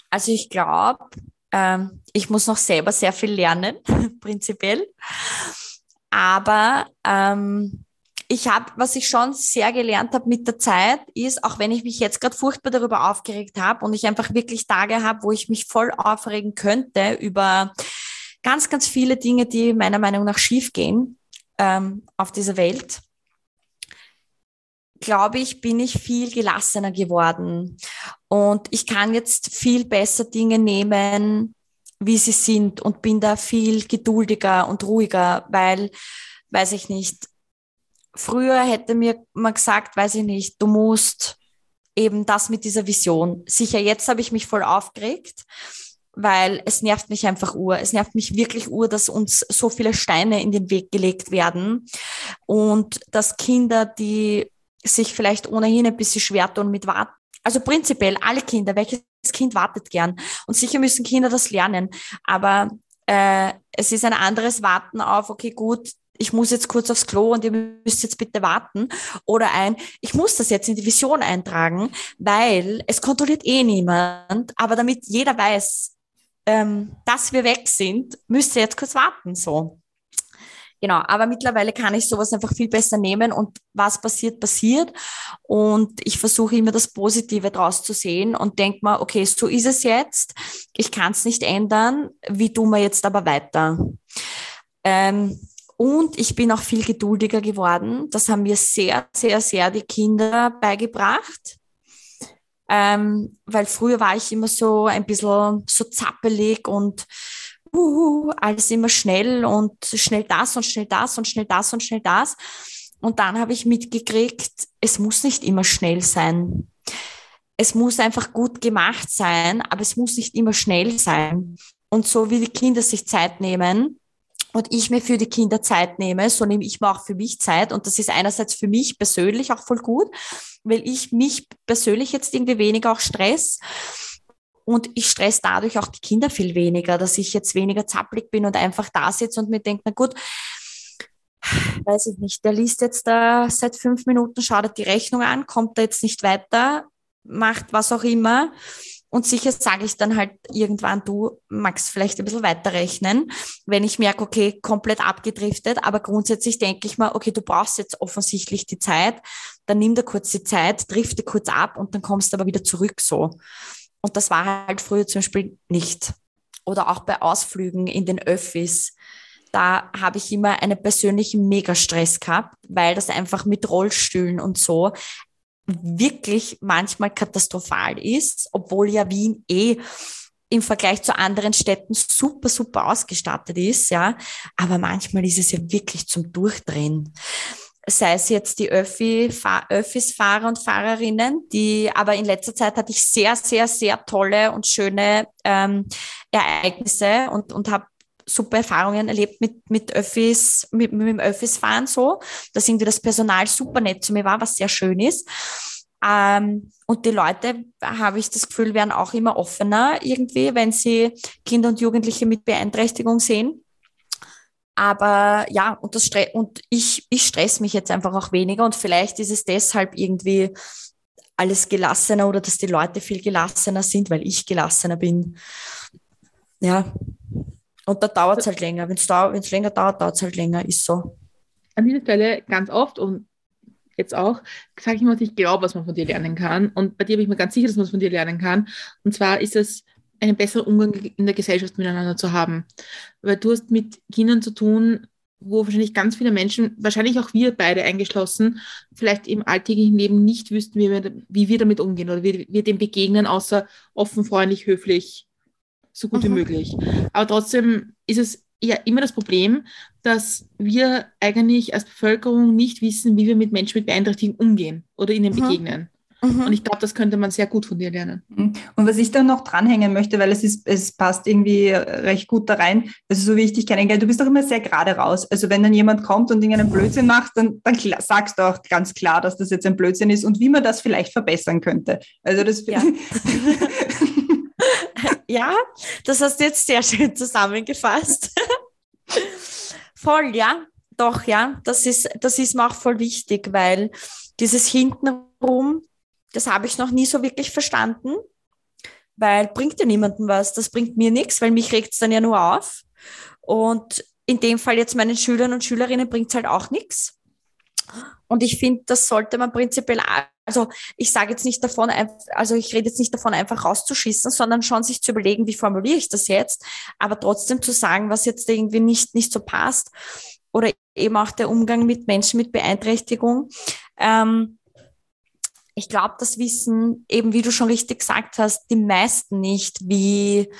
Also ich glaube, ähm, ich muss noch selber sehr viel lernen, prinzipiell. Aber ähm, ich habe, was ich schon sehr gelernt habe mit der Zeit, ist, auch wenn ich mich jetzt gerade furchtbar darüber aufgeregt habe und ich einfach wirklich Tage habe, wo ich mich voll aufregen könnte über ganz, ganz viele Dinge, die meiner Meinung nach schiefgehen ähm, auf dieser Welt, glaube ich, bin ich viel gelassener geworden. Und ich kann jetzt viel besser Dinge nehmen, wie sie sind und bin da viel geduldiger und ruhiger, weil, weiß ich nicht, früher hätte mir man gesagt, weiß ich nicht, du musst eben das mit dieser Vision. Sicher, jetzt habe ich mich voll aufgeregt weil es nervt mich einfach ur. Es nervt mich wirklich ur, dass uns so viele Steine in den Weg gelegt werden und dass Kinder, die sich vielleicht ohnehin ein bisschen schwer tun mit Warten, also prinzipiell alle Kinder, welches Kind wartet gern? Und sicher müssen Kinder das lernen, aber äh, es ist ein anderes Warten auf, okay, gut, ich muss jetzt kurz aufs Klo und ihr müsst jetzt bitte warten. Oder ein, ich muss das jetzt in die Vision eintragen, weil es kontrolliert eh niemand. Aber damit jeder weiß, ähm, dass wir weg sind, müsst ihr jetzt kurz warten, so. Genau, aber mittlerweile kann ich sowas einfach viel besser nehmen und was passiert, passiert. Und ich versuche immer das Positive draus zu sehen und denke mal, okay, so ist es jetzt. Ich kann es nicht ändern. Wie tun wir jetzt aber weiter? Ähm, und ich bin auch viel geduldiger geworden. Das haben mir sehr, sehr, sehr die Kinder beigebracht. Ähm, weil früher war ich immer so ein bisschen so zappelig und uh, alles immer schnell und schnell das und schnell das und schnell das und schnell das. Und dann habe ich mitgekriegt, es muss nicht immer schnell sein. Es muss einfach gut gemacht sein, aber es muss nicht immer schnell sein. Und so wie die Kinder sich Zeit nehmen, und ich mir für die Kinder Zeit nehme, so nehme ich mir auch für mich Zeit. Und das ist einerseits für mich persönlich auch voll gut, weil ich mich persönlich jetzt irgendwie weniger auch stress. Und ich stress dadurch auch die Kinder viel weniger, dass ich jetzt weniger zappelig bin und einfach da sitze und mir denke, na gut, weiß ich nicht, der liest jetzt da seit fünf Minuten, schaut die Rechnung an, kommt da jetzt nicht weiter, macht was auch immer. Und sicher sage ich dann halt irgendwann, du magst vielleicht ein bisschen weiterrechnen, wenn ich merke, okay, komplett abgedriftet. Aber grundsätzlich denke ich mal, okay, du brauchst jetzt offensichtlich die Zeit, dann nimm dir kurz die Zeit, drifte kurz ab und dann kommst du aber wieder zurück so. Und das war halt früher zum Beispiel nicht. Oder auch bei Ausflügen in den Öffis da habe ich immer einen persönlichen Megastress gehabt, weil das einfach mit Rollstühlen und so wirklich manchmal katastrophal ist, obwohl ja Wien eh im Vergleich zu anderen Städten super, super ausgestattet ist, ja. Aber manchmal ist es ja wirklich zum Durchdrehen. Sei es jetzt die Öffi, Öffis Fahrer und Fahrerinnen, die, aber in letzter Zeit hatte ich sehr, sehr, sehr tolle und schöne ähm, Ereignisse und, und habe super Erfahrungen erlebt mit, mit Öffis, mit, mit dem Öffis fahren so, dass irgendwie das Personal super nett zu mir war, was sehr schön ist. Ähm, und die Leute, habe ich das Gefühl, werden auch immer offener irgendwie, wenn sie Kinder und Jugendliche mit Beeinträchtigung sehen. Aber ja, und, das Stre und ich, ich stress mich jetzt einfach auch weniger und vielleicht ist es deshalb irgendwie alles gelassener oder dass die Leute viel gelassener sind, weil ich gelassener bin. Ja, und da dauert es halt länger. Wenn es länger dauert, dauert es halt länger, ist so. An dieser Stelle ganz oft und jetzt auch, sage ich mal, ich glaube, was man von dir lernen kann. Und bei dir bin ich mir ganz sicher, dass man es von dir lernen kann. Und zwar ist es, einen besseren Umgang in der Gesellschaft miteinander zu haben. Weil du hast mit Kindern zu tun, wo wahrscheinlich ganz viele Menschen, wahrscheinlich auch wir beide eingeschlossen, vielleicht im alltäglichen Leben nicht wüssten, wie wir, wie wir damit umgehen oder wie wir dem begegnen, außer offen, freundlich, höflich, so gut mhm. wie möglich. Aber trotzdem ist es ja immer das Problem, dass wir eigentlich als Bevölkerung nicht wissen, wie wir mit Menschen mit Beeinträchtigung umgehen oder ihnen mhm. begegnen. Mhm. Und ich glaube, das könnte man sehr gut von dir lernen. Mhm. Und was ich da noch dranhängen möchte, weil es ist, es passt irgendwie recht gut da rein, also so wie ich dich du bist doch immer sehr gerade raus. Also wenn dann jemand kommt und irgendeinen Blödsinn macht, dann, dann sagst du auch ganz klar, dass das jetzt ein Blödsinn ist und wie man das vielleicht verbessern könnte. Also das ja. ja, das hast du jetzt sehr schön zusammengefasst. voll, ja, doch, ja, das ist, das ist mir auch voll wichtig, weil dieses Hintenrum, das habe ich noch nie so wirklich verstanden, weil bringt ja niemandem was, das bringt mir nichts, weil mich regt es dann ja nur auf. Und in dem Fall jetzt meinen Schülern und Schülerinnen bringt es halt auch nichts. Und ich finde, das sollte man prinzipiell also ich sage jetzt nicht davon, also ich rede jetzt nicht davon, einfach rauszuschießen, sondern schon sich zu überlegen, wie formuliere ich das jetzt, aber trotzdem zu sagen, was jetzt irgendwie nicht, nicht so passt. Oder eben auch der Umgang mit Menschen mit Beeinträchtigung. Ähm, ich glaube, das wissen eben, wie du schon richtig gesagt hast, die meisten nicht, wie,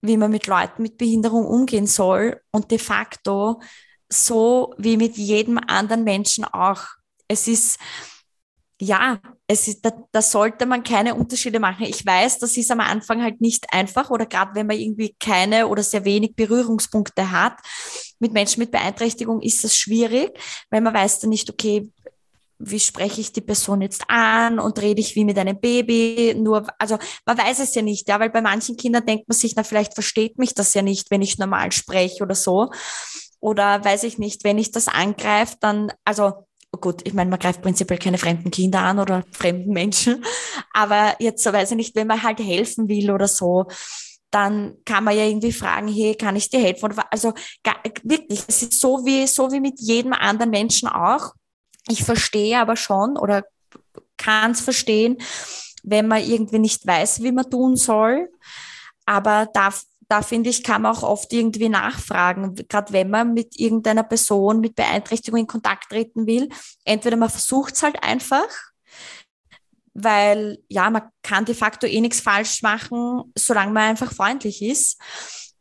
wie man mit Leuten mit Behinderung umgehen soll. Und de facto so wie mit jedem anderen Menschen auch. Es ist, ja, es ist, da, da sollte man keine Unterschiede machen. Ich weiß, das ist am Anfang halt nicht einfach oder gerade wenn man irgendwie keine oder sehr wenig Berührungspunkte hat. Mit Menschen mit Beeinträchtigung ist das schwierig, weil man weiß dann nicht, okay, wie spreche ich die Person jetzt an und rede ich wie mit einem Baby? Nur, also man weiß es ja nicht, ja, weil bei manchen Kindern denkt man sich, na, vielleicht versteht mich das ja nicht, wenn ich normal spreche oder so. Oder weiß ich nicht, wenn ich das angreife, dann, also gut, ich meine, man greift prinzipiell keine fremden Kinder an oder fremden Menschen, aber jetzt so weiß ich nicht, wenn man halt helfen will oder so, dann kann man ja irgendwie fragen, hey, kann ich dir helfen? Also wirklich, es ist so wie, so wie mit jedem anderen Menschen auch. Ich verstehe aber schon oder kann es verstehen, wenn man irgendwie nicht weiß, wie man tun soll. Aber darf, da finde ich, kann man auch oft irgendwie nachfragen, gerade wenn man mit irgendeiner Person mit Beeinträchtigung in Kontakt treten will. Entweder man versucht es halt einfach, weil ja, man kann de facto eh nichts falsch machen, solange man einfach freundlich ist.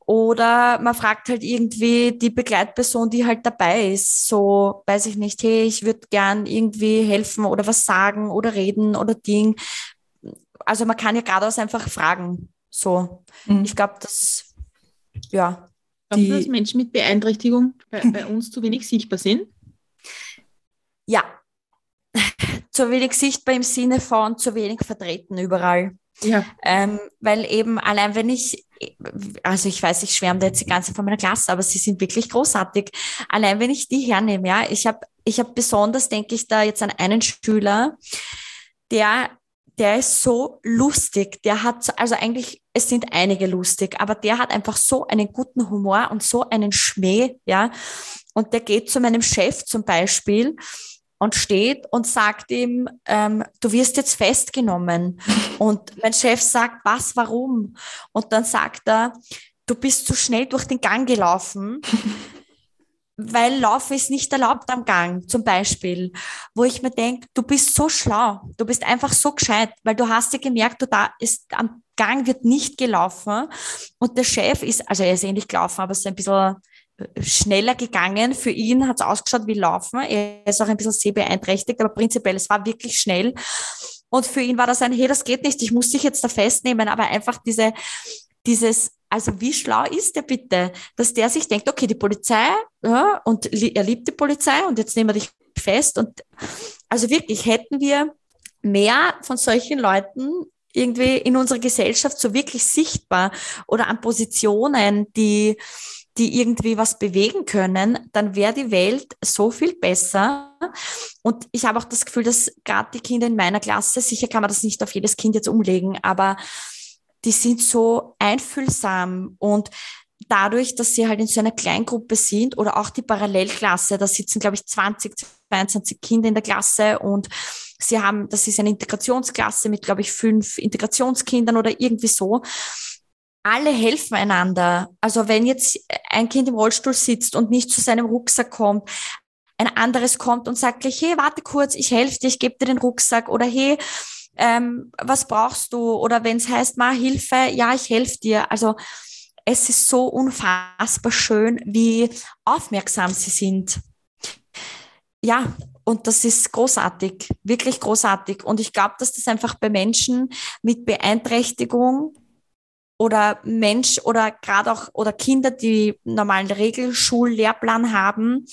Oder man fragt halt irgendwie die Begleitperson, die halt dabei ist. So, weiß ich nicht, hey, ich würde gern irgendwie helfen oder was sagen oder reden oder Ding. Also man kann ja geradeaus einfach fragen. So, mhm. ich glaube, dass, ja. Glaubst du, dass Menschen mit Beeinträchtigung bei, bei uns zu wenig sichtbar sind? Ja, zu wenig sichtbar im Sinne von zu wenig vertreten überall. Ja. Ähm, weil eben allein wenn ich, also ich weiß, ich schwärme jetzt die ganze von meiner Klasse, aber sie sind wirklich großartig. Allein wenn ich die hernehme, ja, ich habe ich hab besonders, denke ich da jetzt an einen Schüler, der der ist so lustig. Der hat, also eigentlich, es sind einige lustig, aber der hat einfach so einen guten Humor und so einen Schmäh, ja. Und der geht zu meinem Chef zum Beispiel und steht und sagt ihm, ähm, du wirst jetzt festgenommen. Und mein Chef sagt, was, warum? Und dann sagt er, du bist zu schnell durch den Gang gelaufen. weil Laufen ist nicht erlaubt am Gang, zum Beispiel, wo ich mir denke, du bist so schlau, du bist einfach so gescheit, weil du hast ja gemerkt, du da ist am Gang wird nicht gelaufen und der Chef ist, also er ist ähnlich gelaufen, aber es ist ein bisschen schneller gegangen. Für ihn hat es ausgeschaut wie Laufen. Er ist auch ein bisschen sehbeeinträchtigt, aber prinzipiell, es war wirklich schnell. Und für ihn war das ein, hey, das geht nicht, ich muss dich jetzt da festnehmen, aber einfach diese, dieses, also wie schlau ist der bitte, dass der sich denkt, okay, die Polizei, ja, und er liebt die Polizei und jetzt nehmen wir dich fest. Und also wirklich hätten wir mehr von solchen Leuten irgendwie in unserer Gesellschaft so wirklich sichtbar oder an Positionen, die, die irgendwie was bewegen können, dann wäre die Welt so viel besser. Und ich habe auch das Gefühl, dass gerade die Kinder in meiner Klasse, sicher kann man das nicht auf jedes Kind jetzt umlegen, aber die sind so einfühlsam und dadurch, dass sie halt in so einer Kleingruppe sind oder auch die Parallelklasse, da sitzen, glaube ich, 20, 22 Kinder in der Klasse und sie haben, das ist eine Integrationsklasse mit, glaube ich, fünf Integrationskindern oder irgendwie so. Alle helfen einander. Also wenn jetzt ein Kind im Rollstuhl sitzt und nicht zu seinem Rucksack kommt, ein anderes kommt und sagt gleich, hey, warte kurz, ich helfe dir, ich gebe dir den Rucksack oder hey, ähm, was brauchst du? Oder wenn es heißt, ma Hilfe, ja, ich helfe dir. Also es ist so unfassbar schön, wie aufmerksam sie sind. Ja, und das ist großartig, wirklich großartig. Und ich glaube, dass das einfach bei Menschen mit Beeinträchtigung oder Mensch oder gerade auch oder Kinder, die normalen Regelschullehrplan haben,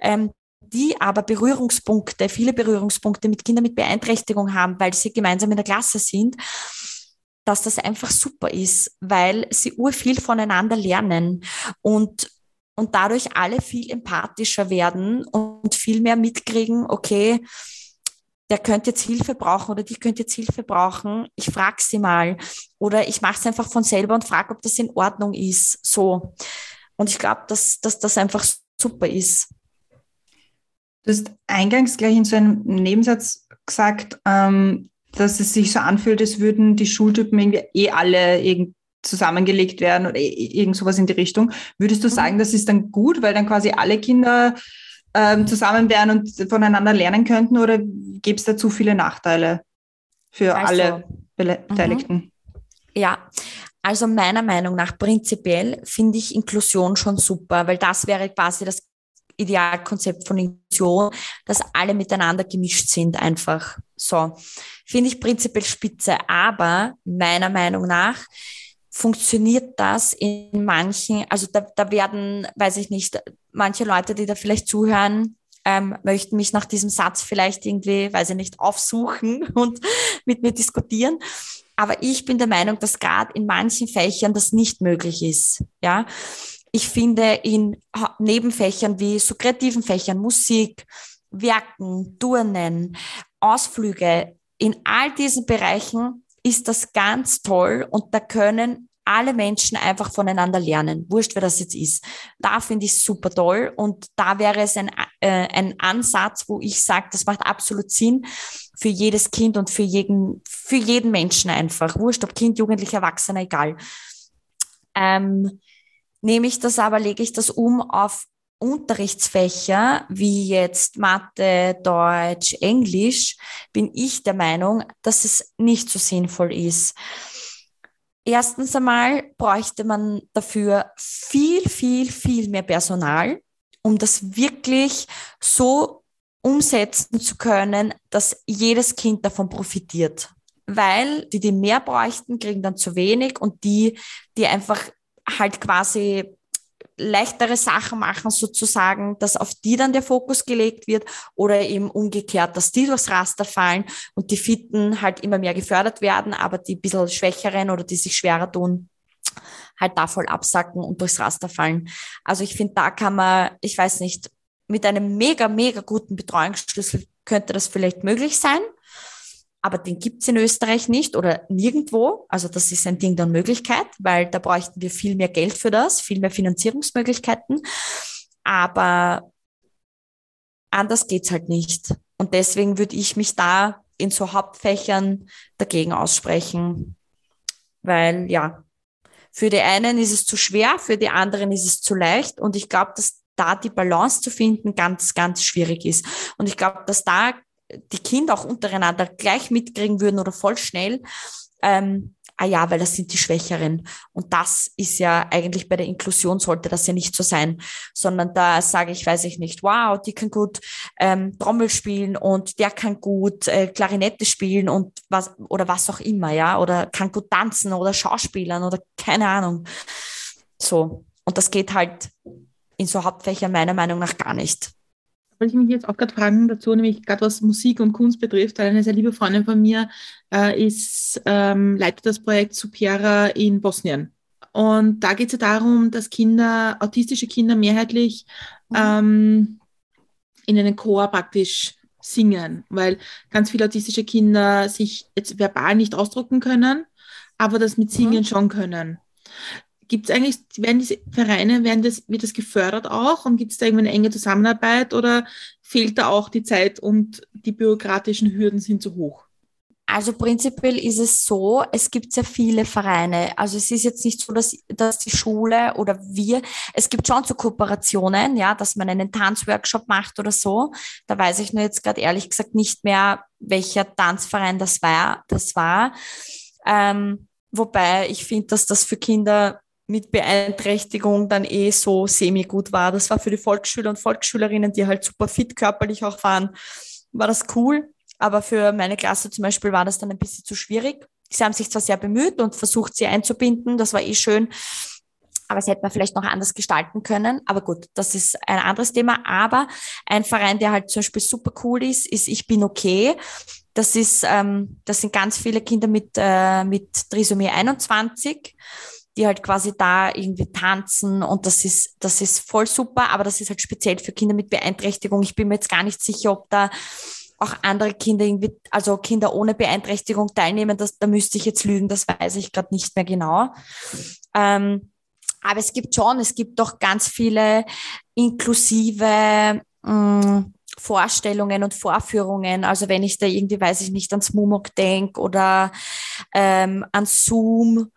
ähm, die aber Berührungspunkte, viele Berührungspunkte mit Kindern mit Beeinträchtigung haben, weil sie gemeinsam in der Klasse sind, dass das einfach super ist, weil sie urviel voneinander lernen und, und dadurch alle viel empathischer werden und viel mehr mitkriegen, okay, der könnte jetzt Hilfe brauchen oder die könnte jetzt Hilfe brauchen. Ich frage sie mal. Oder ich mache es einfach von selber und frage, ob das in Ordnung ist. So. Und ich glaube, dass, dass das einfach super ist. Du hast eingangs gleich in so einem Nebensatz gesagt, ähm, dass es sich so anfühlt, als würden die Schultypen irgendwie eh alle irgend zusammengelegt werden oder irgend sowas in die Richtung. Würdest du mhm. sagen, das ist dann gut, weil dann quasi alle Kinder ähm, zusammen wären und voneinander lernen könnten oder gibt es da zu viele Nachteile für also, alle Beteiligten? Mhm. Ja, also meiner Meinung nach prinzipiell finde ich Inklusion schon super, weil das wäre quasi das Idealkonzept von Inklusion, dass alle miteinander gemischt sind einfach. So, finde ich prinzipiell spitze. Aber meiner Meinung nach funktioniert das in manchen, also da, da werden, weiß ich nicht, manche Leute, die da vielleicht zuhören, ähm, möchten mich nach diesem Satz vielleicht irgendwie, weiß ich nicht, aufsuchen und mit mir diskutieren. Aber ich bin der Meinung, dass gerade in manchen Fächern das nicht möglich ist. Ja, ich finde in Nebenfächern wie so kreativen Fächern, Musik, Werken, Turnen, Ausflüge, in all diesen Bereichen ist das ganz toll und da können alle Menschen einfach voneinander lernen. Wurscht, wer das jetzt ist. Da finde ich super toll und da wäre es ein, äh, ein Ansatz, wo ich sage, das macht absolut Sinn für jedes Kind und für jeden, für jeden Menschen einfach. Wurscht, ob Kind, Jugendlicher, Erwachsener, egal. Ähm, Nehme ich das aber, lege ich das um auf Unterrichtsfächer wie jetzt Mathe, Deutsch, Englisch, bin ich der Meinung, dass es nicht so sinnvoll ist. Erstens einmal bräuchte man dafür viel, viel, viel mehr Personal, um das wirklich so umsetzen zu können, dass jedes Kind davon profitiert. Weil die, die mehr bräuchten, kriegen dann zu wenig und die, die einfach halt quasi leichtere Sachen machen sozusagen, dass auf die dann der Fokus gelegt wird oder eben umgekehrt, dass die durchs Raster fallen und die Fitten halt immer mehr gefördert werden, aber die bisschen schwächeren oder die sich schwerer tun, halt da voll absacken und durchs Raster fallen. Also ich finde, da kann man, ich weiß nicht, mit einem mega, mega guten Betreuungsschlüssel könnte das vielleicht möglich sein aber den gibt's in Österreich nicht oder nirgendwo. Also das ist ein Ding der Möglichkeit, weil da bräuchten wir viel mehr Geld für das, viel mehr Finanzierungsmöglichkeiten. Aber anders geht's halt nicht. Und deswegen würde ich mich da in so Hauptfächern dagegen aussprechen. Weil ja, für die einen ist es zu schwer, für die anderen ist es zu leicht. Und ich glaube, dass da die Balance zu finden ganz, ganz schwierig ist. Und ich glaube, dass da die Kinder auch untereinander gleich mitkriegen würden oder voll schnell, ähm, ah ja, weil das sind die Schwächeren. Und das ist ja eigentlich bei der Inklusion sollte das ja nicht so sein, sondern da sage ich, weiß ich nicht, wow, die kann gut ähm, Trommel spielen und der kann gut äh, Klarinette spielen und was oder was auch immer, ja, oder kann gut tanzen oder Schauspielern oder keine Ahnung. So. Und das geht halt in so Hauptfächern meiner Meinung nach gar nicht wollte ich mich jetzt auch gerade fragen dazu, nämlich gerade was Musik und Kunst betrifft. Eine sehr liebe Freundin von mir äh, ist, ähm, leitet das Projekt Supera in Bosnien. Und da geht es ja darum, dass Kinder, autistische Kinder mehrheitlich mhm. ähm, in einen Chor praktisch singen, weil ganz viele autistische Kinder sich jetzt verbal nicht ausdrucken können, aber das mit Singen mhm. schon können. Gibt es eigentlich, werden diese Vereine, werden das, wird das gefördert auch und gibt es da irgendwie eine enge Zusammenarbeit oder fehlt da auch die Zeit und die bürokratischen Hürden sind zu hoch? Also prinzipiell ist es so, es gibt sehr viele Vereine. Also es ist jetzt nicht so, dass, dass die Schule oder wir, es gibt schon so Kooperationen, ja, dass man einen Tanzworkshop macht oder so. Da weiß ich nur jetzt gerade ehrlich gesagt nicht mehr, welcher Tanzverein das war. Das war. Ähm, wobei ich finde, dass das für Kinder mit Beeinträchtigung dann eh so semi-gut war. Das war für die Volksschüler und Volksschülerinnen, die halt super fit körperlich auch waren, war das cool. Aber für meine Klasse zum Beispiel war das dann ein bisschen zu schwierig. Sie haben sich zwar sehr bemüht und versucht, sie einzubinden. Das war eh schön. Aber es hätte man vielleicht noch anders gestalten können. Aber gut, das ist ein anderes Thema. Aber ein Verein, der halt zum Beispiel super cool ist, ist Ich bin okay. Das ist, ähm, das sind ganz viele Kinder mit, äh, mit Trisomie 21 die halt quasi da irgendwie tanzen und das ist, das ist voll super, aber das ist halt speziell für Kinder mit Beeinträchtigung. Ich bin mir jetzt gar nicht sicher, ob da auch andere Kinder irgendwie, also Kinder ohne Beeinträchtigung teilnehmen, das, da müsste ich jetzt lügen, das weiß ich gerade nicht mehr genau. Ähm, aber es gibt schon, es gibt doch ganz viele inklusive mh, mm, Vorstellungen und Vorführungen. Also wenn ich da irgendwie, weiß ich nicht, ans Mumok denke oder ähm, an Zoom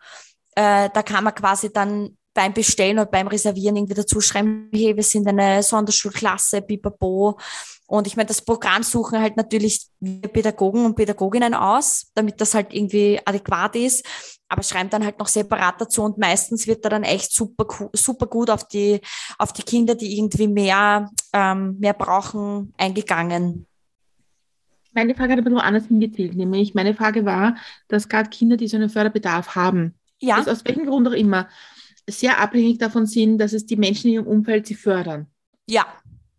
äh, da kann man quasi dann beim Bestellen oder beim Reservieren irgendwie dazu schreiben, hey, wir sind eine Sonderschulklasse, bipapo. Und ich meine, das Programm suchen halt natürlich Pädagogen und Pädagoginnen aus, damit das halt irgendwie adäquat ist, aber schreiben dann halt noch separat dazu und meistens wird da dann echt super, super gut auf die, auf die Kinder, die irgendwie mehr, ähm, mehr brauchen, eingegangen. Meine Frage hat ein bisschen anders hingezählt, nämlich meine Frage war, dass gerade Kinder, die so einen Förderbedarf haben, ja. aus welchem Grund auch immer, sehr abhängig davon sind, dass es die Menschen in ihrem Umfeld sie fördern. Ja,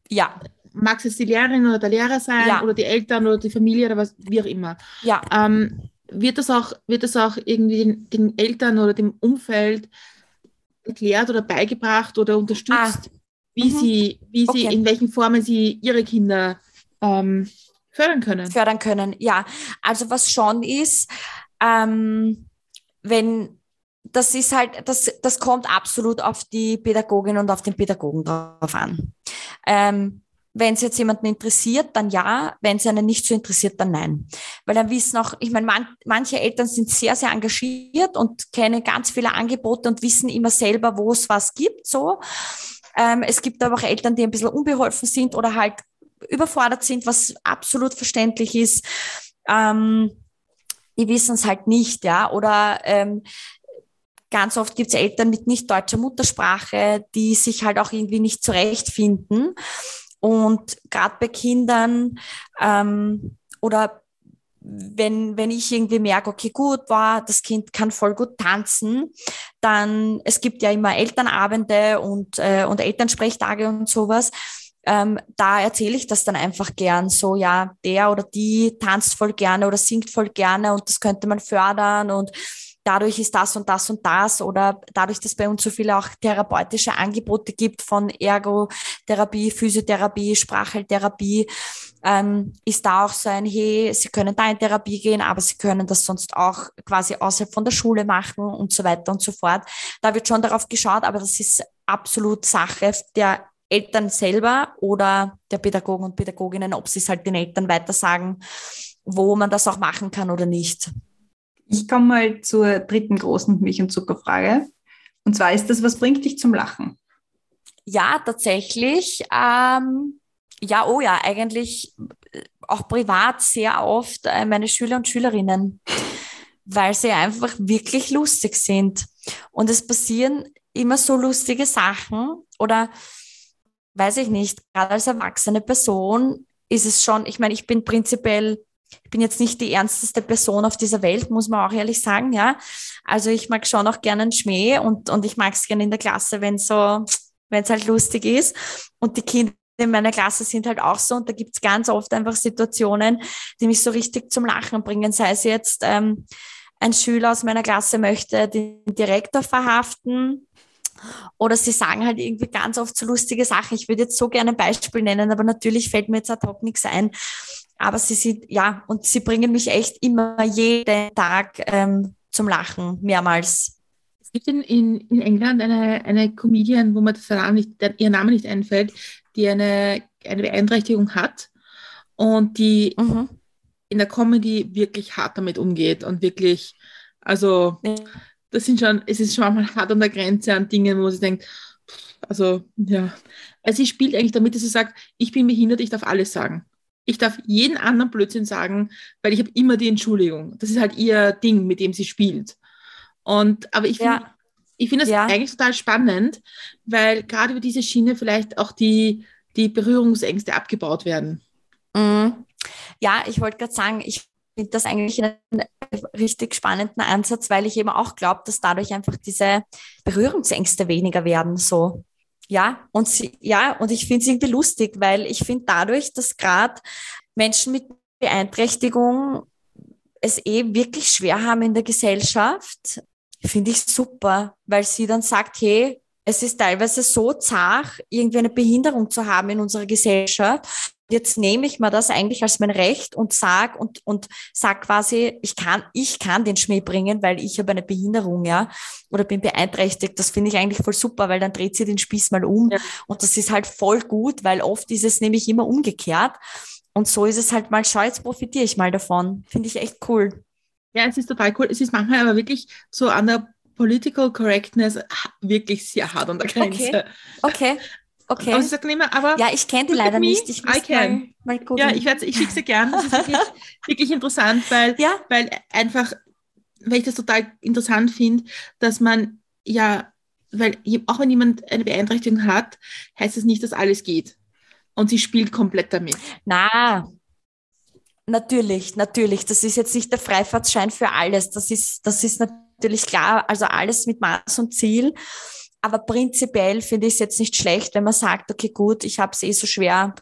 ja. Mag es die Lehrerin oder der Lehrer sein ja. oder die Eltern oder die Familie oder was, wie auch immer. Ja. Ähm, wird, das auch, wird das auch irgendwie den, den, Eltern oder dem Umfeld erklärt oder beigebracht oder unterstützt, ah. wie mhm. sie, wie okay. sie, in welchen Formen sie ihre Kinder ähm, fördern können? Fördern können, ja. Also was schon ist, ähm, wenn das ist halt, das, das kommt absolut auf die Pädagogin und auf den Pädagogen drauf an. Ähm, wenn es jetzt jemanden interessiert, dann ja. Wenn es einen nicht so interessiert, dann nein. Weil dann wissen auch, ich meine, man, manche Eltern sind sehr, sehr engagiert und kennen ganz viele Angebote und wissen immer selber, wo es was gibt, so. Ähm, es gibt aber auch Eltern, die ein bisschen unbeholfen sind oder halt überfordert sind, was absolut verständlich ist. Ähm, die wissen es halt nicht, ja. Oder ähm, Ganz oft gibt es Eltern mit nicht deutscher Muttersprache, die sich halt auch irgendwie nicht zurechtfinden. Und gerade bei Kindern ähm, oder wenn, wenn ich irgendwie merke, okay, gut, wow, das Kind kann voll gut tanzen, dann, es gibt ja immer Elternabende und, äh, und Elternsprechtage und sowas. Ähm, da erzähle ich das dann einfach gern so, ja, der oder die tanzt voll gerne oder singt voll gerne und das könnte man fördern und dadurch ist das und das und das oder dadurch, dass bei uns so viele auch therapeutische Angebote gibt von Ergotherapie, Physiotherapie, Sprachheiltherapie, ähm, ist da auch so ein, hey, Sie können da in Therapie gehen, aber Sie können das sonst auch quasi außerhalb von der Schule machen und so weiter und so fort. Da wird schon darauf geschaut, aber das ist absolut Sache der Eltern selber oder der Pädagogen und Pädagoginnen, ob sie es halt den Eltern weiter sagen, wo man das auch machen kann oder nicht. Ich komme mal zur dritten großen Milch- und Zuckerfrage. Und zwar ist das, was bringt dich zum Lachen? ja, tatsächlich. Ähm, ja, oh ja, eigentlich äh, auch privat sehr oft äh, meine Schüler und Schülerinnen, weil sie einfach wirklich lustig sind. Und es passieren immer so lustige Sachen oder weiß ich nicht, gerade als erwachsene Person ist es schon, ich meine, ich bin prinzipiell, ich bin jetzt nicht die ernsteste Person auf dieser Welt, muss man auch ehrlich sagen, ja. Also ich mag schon auch gerne einen Schmäh und, und ich mag es gerne in der Klasse, wenn so, wenn es halt lustig ist. Und die Kinder in meiner Klasse sind halt auch so und da gibt es ganz oft einfach Situationen, die mich so richtig zum Lachen bringen, sei es jetzt ähm, ein Schüler aus meiner Klasse möchte den Direktor verhaften oder sie sagen halt irgendwie ganz oft so lustige Sachen. Ich würde jetzt so gerne ein Beispiel nennen, aber natürlich fällt mir jetzt ad hoc nichts ein. Aber sie sind, ja, und sie bringen mich echt immer jeden Tag ähm, zum Lachen, mehrmals. Es gibt in, in, in England eine, eine Comedian, wo mir das nicht, der, ihr Name nicht einfällt, die eine, eine Beeinträchtigung hat und die mhm. in der Comedy wirklich hart damit umgeht und wirklich, also ja das sind schon, es ist schon manchmal hart an der Grenze an Dingen, wo sie denkt, also ja. Also sie spielt eigentlich damit, dass sie sagt, ich bin behindert, ich darf alles sagen. Ich darf jeden anderen Blödsinn sagen, weil ich habe immer die Entschuldigung. Das ist halt ihr Ding, mit dem sie spielt. Und aber ich finde ja. ich finde das ja. eigentlich total spannend, weil gerade über diese Schiene vielleicht auch die, die Berührungsängste abgebaut werden. Mhm. Ja, ich wollte gerade sagen, ich finde das eigentlich einen richtig spannenden Ansatz, weil ich eben auch glaube, dass dadurch einfach diese Berührungsängste weniger werden, so. Ja, und sie, ja, und ich finde es irgendwie lustig, weil ich finde dadurch, dass gerade Menschen mit Beeinträchtigung es eh wirklich schwer haben in der Gesellschaft, finde ich super, weil sie dann sagt, hey, es ist teilweise so zart, irgendwie eine Behinderung zu haben in unserer Gesellschaft jetzt nehme ich mir das eigentlich als mein Recht und sag und, und sag quasi, ich kann, ich kann den Schmäh bringen, weil ich habe eine Behinderung, ja, oder bin beeinträchtigt. Das finde ich eigentlich voll super, weil dann dreht sie den Spieß mal um. Ja. Und das ist halt voll gut, weil oft ist es nämlich immer umgekehrt. Und so ist es halt mal, schau, jetzt profitiere ich mal davon. Finde ich echt cool. Ja, es ist total cool. Es ist manchmal aber wirklich so an der Political Correctness wirklich sehr hart an der Grenze. Okay. okay. Okay. Und ich sage immer, aber. Ja, ich kenne die leider nicht. Ich muss I can. Mal, mal ja, ich, ich schicke sie gern. Das ist wirklich, wirklich interessant, weil, ja? weil einfach, weil ich das total interessant finde, dass man ja, weil auch wenn jemand eine Beeinträchtigung hat, heißt das nicht, dass alles geht. Und sie spielt komplett damit. Na, natürlich, natürlich. Das ist jetzt nicht der Freifahrtschein für alles. Das ist, das ist natürlich klar. Also alles mit Maß und Ziel. Aber prinzipiell finde ich es jetzt nicht schlecht, wenn man sagt, okay, gut, ich habe es eh so schwer,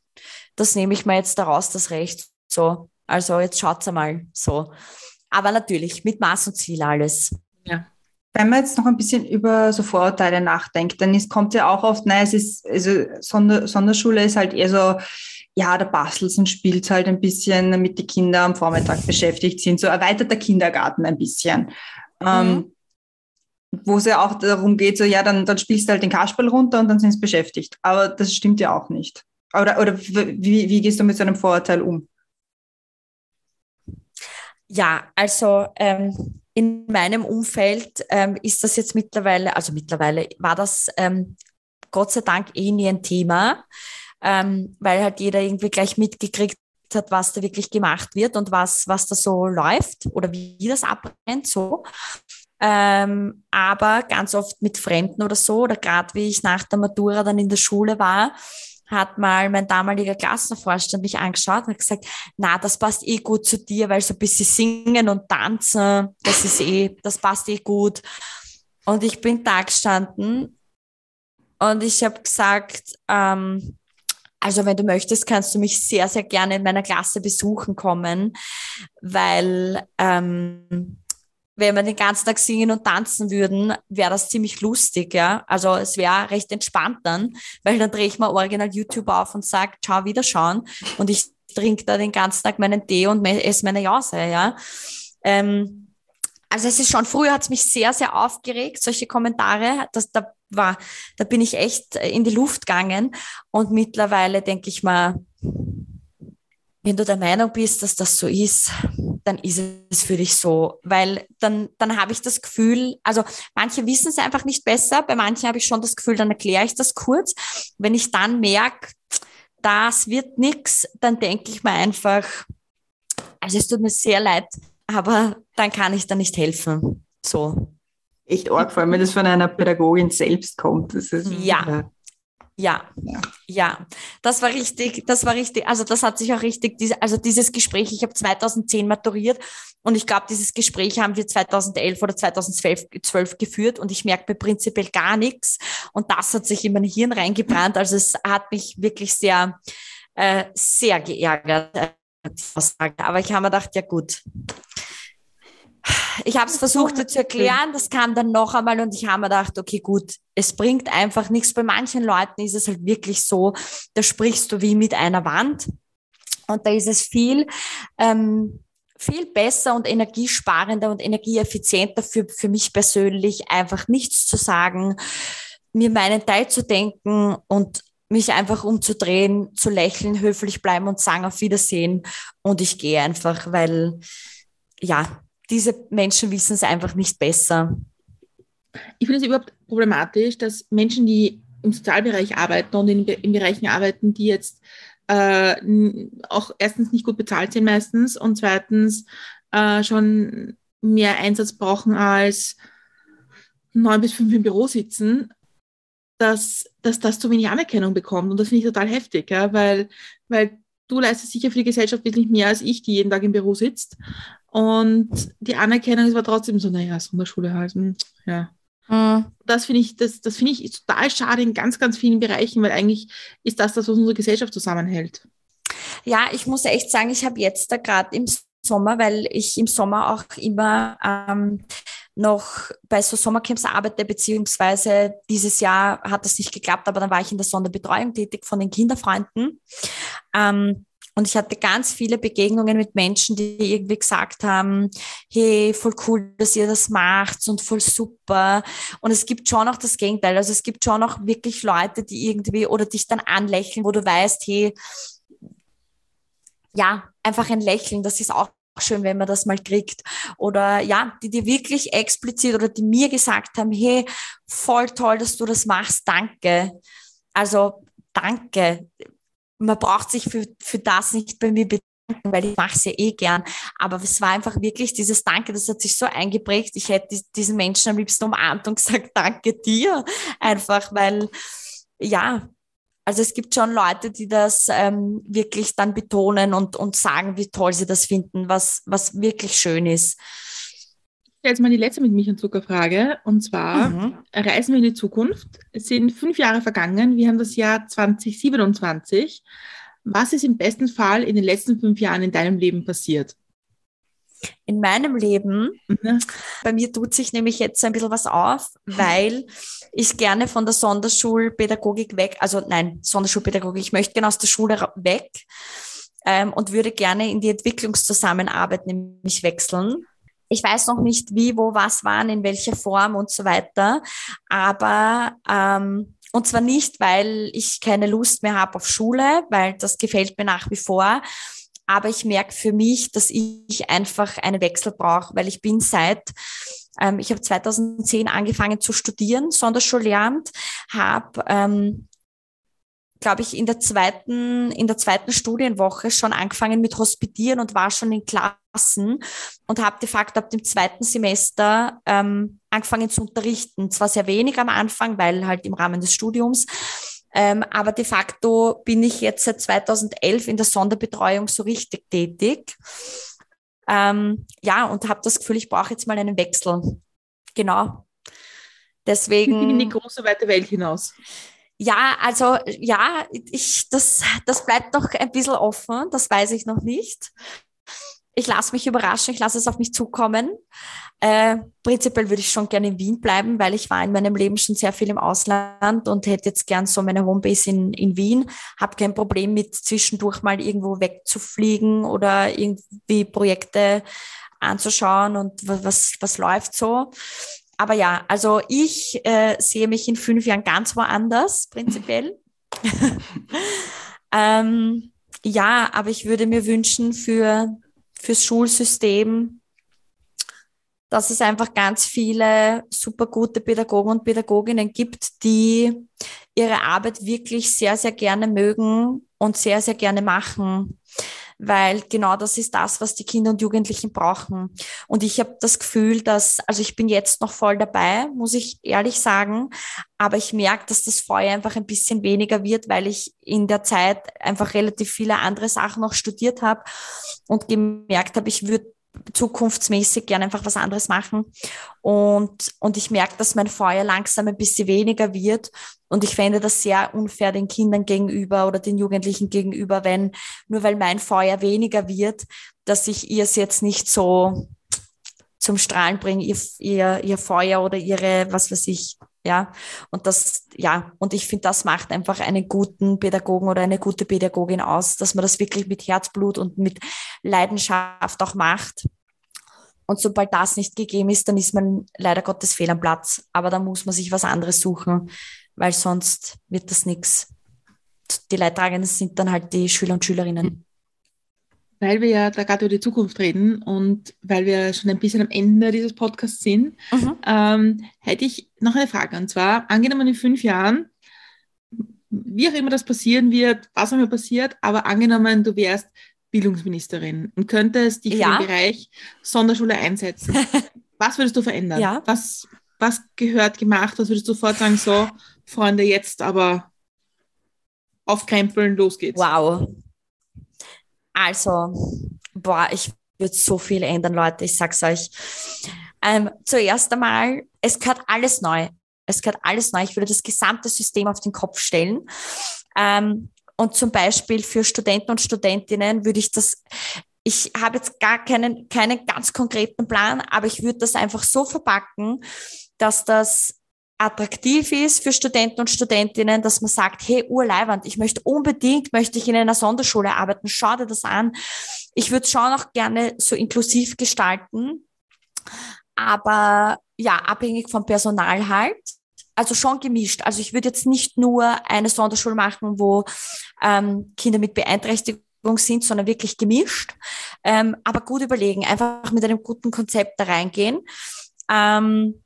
das nehme ich mir jetzt daraus, das Recht. So, also jetzt schaut's einmal so. Aber natürlich mit Maß und Ziel alles. Ja. Wenn man jetzt noch ein bisschen über so Vorurteile nachdenkt, dann ist, kommt ja auch oft, nein, es ist, also Sonder, Sonderschule ist halt eher so, ja, der bastelt und spielt halt ein bisschen, damit die Kinder am Vormittag beschäftigt sind, so erweiterter Kindergarten ein bisschen. Mhm. Ähm, wo es ja auch darum geht, so ja, dann, dann spielst du halt den Kasperl runter und dann sind sie beschäftigt. Aber das stimmt ja auch nicht. Oder, oder wie, wie gehst du mit so einem Vorurteil um? Ja, also ähm, in meinem Umfeld ähm, ist das jetzt mittlerweile, also mittlerweile war das ähm, Gott sei Dank eh nie ein Thema, ähm, weil halt jeder irgendwie gleich mitgekriegt hat, was da wirklich gemacht wird und was, was da so läuft oder wie das abbrennt, so. Ähm, aber ganz oft mit Fremden oder so, oder gerade wie ich nach der Matura dann in der Schule war, hat mal mein damaliger Klassenvorstand mich angeschaut und gesagt, na, das passt eh gut zu dir, weil so ein bisschen singen und tanzen, das ist eh, das passt eh gut. Und ich bin da gestanden und ich habe gesagt, ähm, also wenn du möchtest, kannst du mich sehr, sehr gerne in meiner Klasse besuchen kommen, weil ähm, wenn wir den ganzen Tag singen und tanzen würden, wäre das ziemlich lustig, ja. Also es wäre recht entspannt dann, weil dann drehe ich mal original YouTube auf und sage, ciao, wiederschauen. Und ich trinke da den ganzen Tag meinen Tee und esse meine Jause, ja. Ähm, also es ist schon, früher hat es mich sehr, sehr aufgeregt, solche Kommentare. Das, da war, da bin ich echt in die Luft gegangen. Und mittlerweile denke ich mal, wenn du der Meinung bist, dass das so ist, dann ist es für dich so. Weil dann, dann habe ich das Gefühl, also manche wissen es einfach nicht besser, bei manchen habe ich schon das Gefühl, dann erkläre ich das kurz. Wenn ich dann merke, das wird nichts, dann denke ich mir einfach, also es tut mir sehr leid, aber dann kann ich da nicht helfen. So. Echt arg, vor allem wenn das von einer Pädagogin selbst kommt. Das ist, ja. Ja, ja, das war richtig, das war richtig, also das hat sich auch richtig, also dieses Gespräch, ich habe 2010 maturiert und ich glaube, dieses Gespräch haben wir 2011 oder 2012 geführt und ich merke mir prinzipiell gar nichts und das hat sich in mein Hirn reingebrannt, also es hat mich wirklich sehr, äh, sehr geärgert, äh, aber ich habe mir gedacht, ja gut, ich habe es versucht zu erklären, das kam dann noch einmal und ich habe mir gedacht, okay, gut, es bringt einfach nichts. Bei manchen Leuten ist es halt wirklich so, da sprichst du wie mit einer Wand und da ist es viel, ähm, viel besser und energiesparender und energieeffizienter für, für mich persönlich, einfach nichts zu sagen, mir meinen Teil zu denken und mich einfach umzudrehen, zu lächeln, höflich bleiben und sagen auf Wiedersehen und ich gehe einfach, weil ja, diese Menschen wissen es einfach nicht besser. Ich finde es überhaupt problematisch, dass Menschen, die im Sozialbereich arbeiten und in, in Bereichen arbeiten, die jetzt äh, auch erstens nicht gut bezahlt sind meistens und zweitens äh, schon mehr Einsatz brauchen als neun bis fünf im Büro sitzen, dass, dass das zu wenig Anerkennung bekommt. Und das finde ich total heftig, ja, weil, weil du leistest sicher für die Gesellschaft wirklich mehr als ich, die jeden Tag im Büro sitzt. Und die Anerkennung ist aber trotzdem so, naja, Sonderschule halt, hm, ja. Mhm. Das finde ich, das, das finde ich total schade in ganz, ganz vielen Bereichen, weil eigentlich ist das das, was unsere Gesellschaft zusammenhält. Ja, ich muss echt sagen, ich habe jetzt da gerade im Sommer, weil ich im Sommer auch immer ähm, noch bei so Sommercamps arbeite, beziehungsweise dieses Jahr hat das nicht geklappt, aber dann war ich in der Sonderbetreuung tätig von den Kinderfreunden. Ähm, und ich hatte ganz viele Begegnungen mit Menschen, die irgendwie gesagt haben, hey, voll cool, dass ihr das macht und voll super. Und es gibt schon auch das Gegenteil. Also es gibt schon auch wirklich Leute, die irgendwie oder dich dann anlächeln, wo du weißt, hey, ja, einfach ein Lächeln, das ist auch schön, wenn man das mal kriegt. Oder ja, die dir wirklich explizit oder die mir gesagt haben, hey, voll toll, dass du das machst, danke. Also danke man braucht sich für, für das nicht bei mir bedanken, weil ich mache es ja eh gern. Aber es war einfach wirklich dieses Danke, das hat sich so eingeprägt. Ich hätte diesen Menschen am liebsten umarmt und gesagt, danke dir. Einfach, weil, ja, also es gibt schon Leute, die das ähm, wirklich dann betonen und, und sagen, wie toll sie das finden, was, was wirklich schön ist. Jetzt mal die letzte mit Milch und Zuckerfrage. Und zwar mhm. reisen wir in die Zukunft. Es sind fünf Jahre vergangen. Wir haben das Jahr 2027. Was ist im besten Fall in den letzten fünf Jahren in deinem Leben passiert? In meinem Leben, mhm. bei mir tut sich nämlich jetzt ein bisschen was auf, weil ich gerne von der Sonderschulpädagogik weg, also nein, Sonderschulpädagogik, ich möchte gerne aus der Schule weg ähm, und würde gerne in die Entwicklungszusammenarbeit nämlich wechseln ich weiß noch nicht, wie, wo, was, wann, in welcher Form und so weiter. Aber ähm, und zwar nicht, weil ich keine Lust mehr habe auf Schule, weil das gefällt mir nach wie vor. Aber ich merke für mich, dass ich einfach einen Wechsel brauche, weil ich bin seit ähm, ich habe 2010 angefangen zu studieren, Sonderschullehramt, habe ähm, glaube ich, in der zweiten, in der zweiten Studienwoche schon angefangen mit Hospitieren und war schon in Klassen und habe de facto ab dem zweiten Semester ähm, angefangen zu unterrichten. Zwar sehr wenig am Anfang, weil halt im Rahmen des Studiums, ähm, aber de facto bin ich jetzt seit 2011 in der Sonderbetreuung so richtig tätig. Ähm, ja, und habe das Gefühl, ich brauche jetzt mal einen Wechsel. Genau. Deswegen. In die große weite Welt hinaus. Ja, also ja, ich, das, das bleibt noch ein bisschen offen, das weiß ich noch nicht. Ich lasse mich überraschen, ich lasse es auf mich zukommen. Äh, prinzipiell würde ich schon gerne in Wien bleiben, weil ich war in meinem Leben schon sehr viel im Ausland und hätte jetzt gern so meine Homebase in, in Wien. Habe kein Problem mit zwischendurch mal irgendwo wegzufliegen oder irgendwie Projekte anzuschauen und was, was läuft so aber ja, also ich äh, sehe mich in fünf Jahren ganz woanders, prinzipiell. ähm, ja, aber ich würde mir wünschen für, fürs Schulsystem, dass es einfach ganz viele super gute Pädagogen und Pädagoginnen gibt, die ihre Arbeit wirklich sehr, sehr gerne mögen und sehr, sehr gerne machen weil genau das ist das, was die Kinder und Jugendlichen brauchen. Und ich habe das Gefühl, dass, also ich bin jetzt noch voll dabei, muss ich ehrlich sagen, aber ich merke, dass das Feuer einfach ein bisschen weniger wird, weil ich in der Zeit einfach relativ viele andere Sachen noch studiert habe und gemerkt habe, ich würde zukunftsmäßig gerne einfach was anderes machen. Und, und ich merke, dass mein Feuer langsam ein bisschen weniger wird. Und ich fände das sehr unfair den Kindern gegenüber oder den Jugendlichen gegenüber, wenn nur weil mein Feuer weniger wird, dass ich ihr es jetzt nicht so zum Strahlen bringe, ihr, ihr, ihr Feuer oder ihre, was weiß ich, ja. Und das, ja, und ich finde, das macht einfach einen guten Pädagogen oder eine gute Pädagogin aus, dass man das wirklich mit Herzblut und mit Leidenschaft auch macht. Und sobald das nicht gegeben ist, dann ist man leider Gottes fehl am Platz. Aber da muss man sich was anderes suchen, weil sonst wird das nichts. Die Leidtragenden sind dann halt die Schüler und Schülerinnen weil wir ja da gerade über die Zukunft reden und weil wir schon ein bisschen am Ende dieses Podcasts sind, mhm. ähm, hätte ich noch eine Frage. Und zwar, angenommen in fünf Jahren, wie auch immer das passieren wird, was auch immer passiert, aber angenommen, du wärst Bildungsministerin und könntest dich ja. für den Bereich Sonderschule einsetzen. was würdest du verändern? Ja. Was, was gehört gemacht? Was würdest du sofort sagen, so, Freunde, jetzt aber aufkrempeln, los geht's? Wow, also, boah, ich würde so viel ändern, Leute, ich sag's euch. Ähm, zuerst einmal, es gehört alles neu. Es gehört alles neu. Ich würde das gesamte System auf den Kopf stellen. Ähm, und zum Beispiel für Studenten und Studentinnen würde ich das, ich habe jetzt gar keinen, keinen ganz konkreten Plan, aber ich würde das einfach so verpacken, dass das attraktiv ist für Studenten und Studentinnen, dass man sagt, hey, urleiwand, ich möchte unbedingt, möchte ich in einer Sonderschule arbeiten, schau dir das an. Ich würde es schon auch gerne so inklusiv gestalten, aber ja, abhängig vom Personal halt. Also schon gemischt. Also ich würde jetzt nicht nur eine Sonderschule machen, wo ähm, Kinder mit Beeinträchtigung sind, sondern wirklich gemischt. Ähm, aber gut überlegen, einfach mit einem guten Konzept da reingehen. Ähm,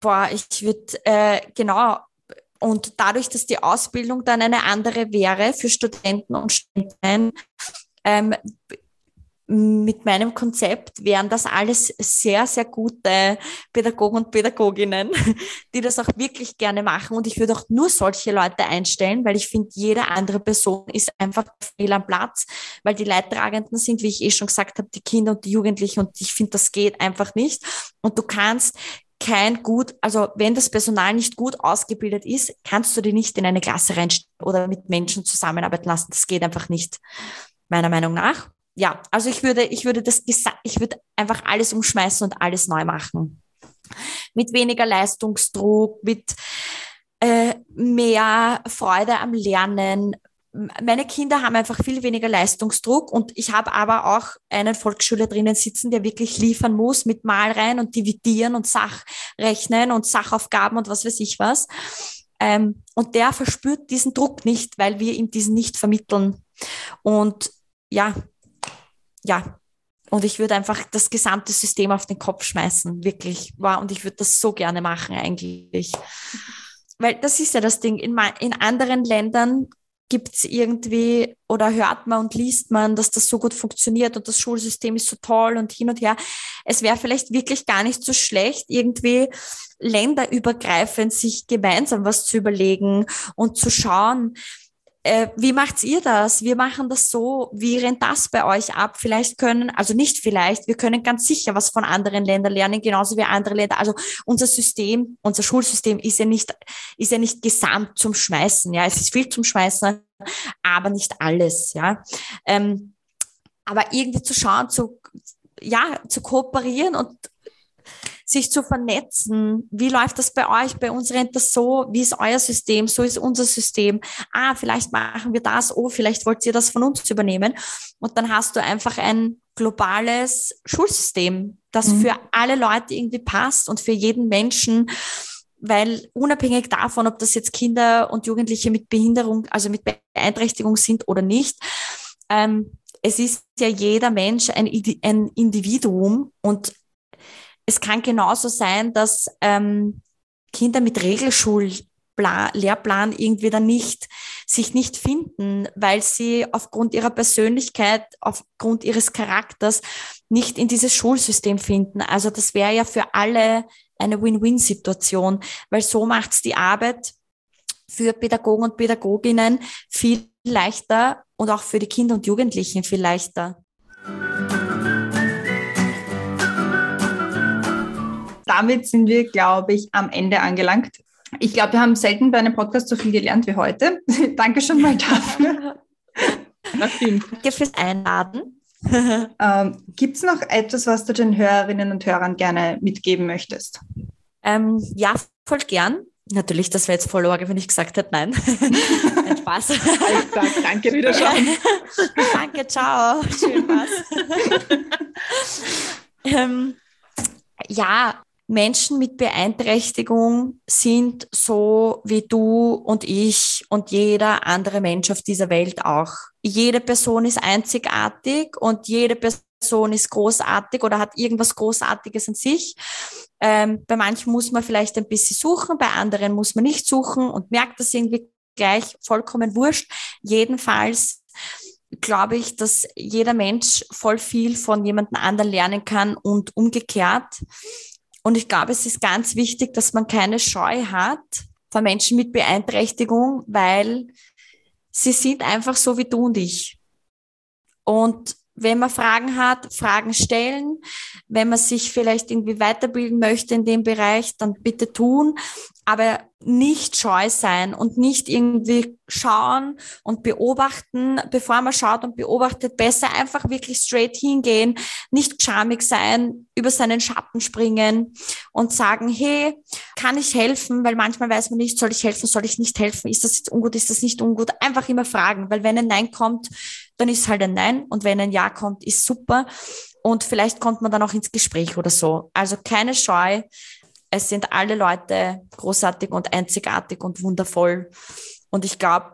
boah, ich würde, äh, genau, und dadurch, dass die Ausbildung dann eine andere wäre für Studenten und Studentinnen, ähm, mit meinem Konzept wären das alles sehr, sehr gute Pädagogen und Pädagoginnen, die das auch wirklich gerne machen. Und ich würde auch nur solche Leute einstellen, weil ich finde, jede andere Person ist einfach fehl am Platz, weil die Leidtragenden sind, wie ich eh schon gesagt habe, die Kinder und die Jugendlichen. Und ich finde, das geht einfach nicht. Und du kannst kein gut, also wenn das Personal nicht gut ausgebildet ist, kannst du die nicht in eine Klasse reinstellen oder mit Menschen zusammenarbeiten lassen. Das geht einfach nicht, meiner Meinung nach. Ja, also ich würde, ich würde das, ich würde einfach alles umschmeißen und alles neu machen. Mit weniger Leistungsdruck, mit äh, mehr Freude am Lernen, meine Kinder haben einfach viel weniger Leistungsdruck und ich habe aber auch einen Volksschüler drinnen sitzen, der wirklich liefern muss mit Malreihen und Dividieren und Sachrechnen und Sachaufgaben und was weiß ich was. Ähm, und der verspürt diesen Druck nicht, weil wir ihm diesen nicht vermitteln. Und ja, ja. Und ich würde einfach das gesamte System auf den Kopf schmeißen, wirklich. Wow, und ich würde das so gerne machen eigentlich. Weil das ist ja das Ding. In, in anderen Ländern gibt es irgendwie oder hört man und liest man, dass das so gut funktioniert und das Schulsystem ist so toll und hin und her. Es wäre vielleicht wirklich gar nicht so schlecht, irgendwie länderübergreifend sich gemeinsam was zu überlegen und zu schauen, äh, wie macht's ihr das? Wir machen das so. Wie rennt das bei euch ab? Vielleicht können, also nicht vielleicht, wir können ganz sicher was von anderen Ländern lernen, genauso wie andere Länder. Also unser System, unser Schulsystem ist ja nicht, ist ja nicht gesamt zum Schmeißen. Ja, es ist viel zum Schmeißen, aber nicht alles. Ja, ähm, aber irgendwie zu schauen, zu, ja, zu kooperieren und sich zu vernetzen. Wie läuft das bei euch? Bei uns rennt das so. Wie ist euer System? So ist unser System. Ah, vielleicht machen wir das. Oh, vielleicht wollt ihr das von uns übernehmen. Und dann hast du einfach ein globales Schulsystem, das mhm. für alle Leute irgendwie passt und für jeden Menschen weil unabhängig davon, ob das jetzt Kinder und Jugendliche mit Behinderung, also mit Beeinträchtigung sind oder nicht, ähm, es ist ja jeder Mensch ein, ein Individuum und es kann genauso sein, dass ähm, Kinder mit Regelschul Lehrplan irgendwie dann nicht, sich nicht finden, weil sie aufgrund ihrer Persönlichkeit, aufgrund ihres Charakters nicht in dieses Schulsystem finden. Also das wäre ja für alle eine Win-Win-Situation, weil so macht es die Arbeit für Pädagogen und Pädagoginnen viel leichter und auch für die Kinder und Jugendlichen viel leichter. Damit sind wir, glaube ich, am Ende angelangt. Ich glaube, wir haben selten bei einem Podcast so viel gelernt wie heute. Danke schon mal dafür. Danke fürs Einladen. ähm, Gibt es noch etwas, was du den Hörerinnen und Hörern gerne mitgeben möchtest? Ähm, ja, voll gern. Natürlich, das wäre jetzt voll Orge, wenn ich gesagt hätte, nein. Ein Spaß. Sag, danke, wieder schauen. danke, ciao. Schön was. ähm, ja, Menschen mit Beeinträchtigung sind so wie du und ich und jeder andere Mensch auf dieser Welt auch. Jede Person ist einzigartig und jede Person ist großartig oder hat irgendwas Großartiges an sich. Ähm, bei manchen muss man vielleicht ein bisschen suchen, bei anderen muss man nicht suchen und merkt das irgendwie gleich vollkommen wurscht. Jedenfalls glaube ich, dass jeder Mensch voll viel von jemandem anderen lernen kann und umgekehrt. Und ich glaube, es ist ganz wichtig, dass man keine Scheu hat vor Menschen mit Beeinträchtigung, weil sie sind einfach so wie du und ich. Und wenn man Fragen hat, Fragen stellen. Wenn man sich vielleicht irgendwie weiterbilden möchte in dem Bereich, dann bitte tun. Aber nicht scheu sein und nicht irgendwie schauen und beobachten, bevor man schaut und beobachtet, besser einfach wirklich straight hingehen, nicht schamig sein, über seinen Schatten springen und sagen, hey, kann ich helfen? Weil manchmal weiß man nicht, soll ich helfen, soll ich nicht helfen? Ist das jetzt ungut, ist das nicht ungut? Einfach immer fragen, weil wenn ein Nein kommt, dann ist halt ein Nein und wenn ein Ja kommt, ist super und vielleicht kommt man dann auch ins Gespräch oder so. Also keine Scheu, es sind alle Leute großartig und einzigartig und wundervoll. Und ich glaube,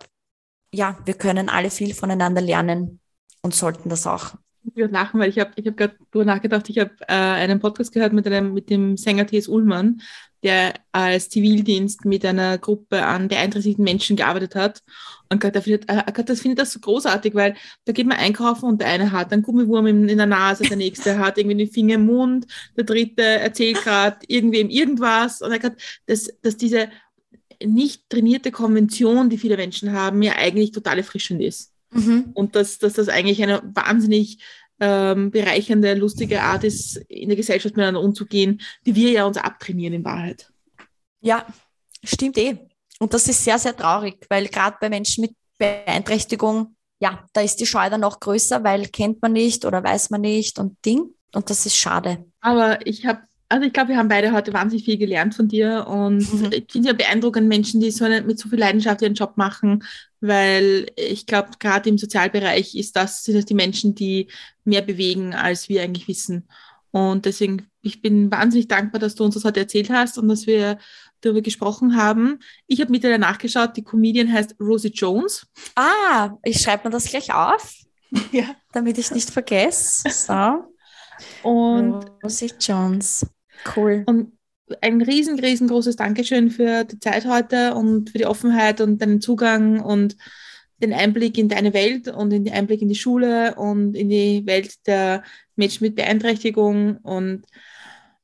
ja, wir können alle viel voneinander lernen und sollten das auch. Ich lachen, weil ich habe ich hab gerade darüber nachgedacht, ich habe äh, einen Podcast gehört mit, einem, mit dem Sänger T.S. Ullmann, der als Zivildienst mit einer Gruppe an beeinträchtigten Menschen gearbeitet hat. Und Gott, findet, äh, das findet das so großartig, weil da geht man einkaufen und der eine hat einen Gummiwurm in, in der Nase, der nächste hat irgendwie den Finger im Mund, der dritte erzählt gerade irgendwem irgendwas. Und er hat, dass, dass diese nicht trainierte Konvention, die viele Menschen haben, ja eigentlich total erfrischend ist. Mhm. Und dass, dass das eigentlich eine wahnsinnig ähm, bereichernde, lustige Art ist, in der Gesellschaft miteinander umzugehen, die wir ja uns abtrainieren in Wahrheit. Ja, stimmt eh. Und das ist sehr, sehr traurig, weil gerade bei Menschen mit Beeinträchtigung, ja, da ist die Scheu dann noch größer, weil kennt man nicht oder weiß man nicht und Ding. Und das ist schade. Aber ich habe also ich glaube, wir haben beide heute wahnsinnig viel gelernt von dir und mhm. ich finde ja beeindruckend Menschen, die so eine, mit so viel Leidenschaft ihren Job machen, weil ich glaube, gerade im Sozialbereich ist das, sind das die Menschen, die mehr bewegen, als wir eigentlich wissen. Und deswegen, ich bin wahnsinnig dankbar, dass du uns das heute erzählt hast und dass wir darüber gesprochen haben. Ich habe mittlerweile nachgeschaut, die Comedian heißt Rosie Jones. Ah, ich schreibe mir das gleich auf, ja. damit ich nicht vergesse. So. Und Rosie Jones. Cool. Und ein riesen, riesengroßes Dankeschön für die Zeit heute und für die Offenheit und deinen Zugang und den Einblick in deine Welt und in den Einblick in die Schule und in die Welt der Menschen mit Beeinträchtigung. Und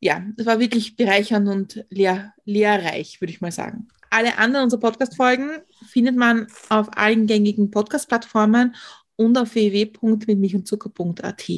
ja, es war wirklich bereichernd und lehr lehrreich, würde ich mal sagen. Alle anderen unserer Podcast-Folgen findet man auf allen gängigen Podcast-Plattformen und auf www.mitmilchundzucker.at.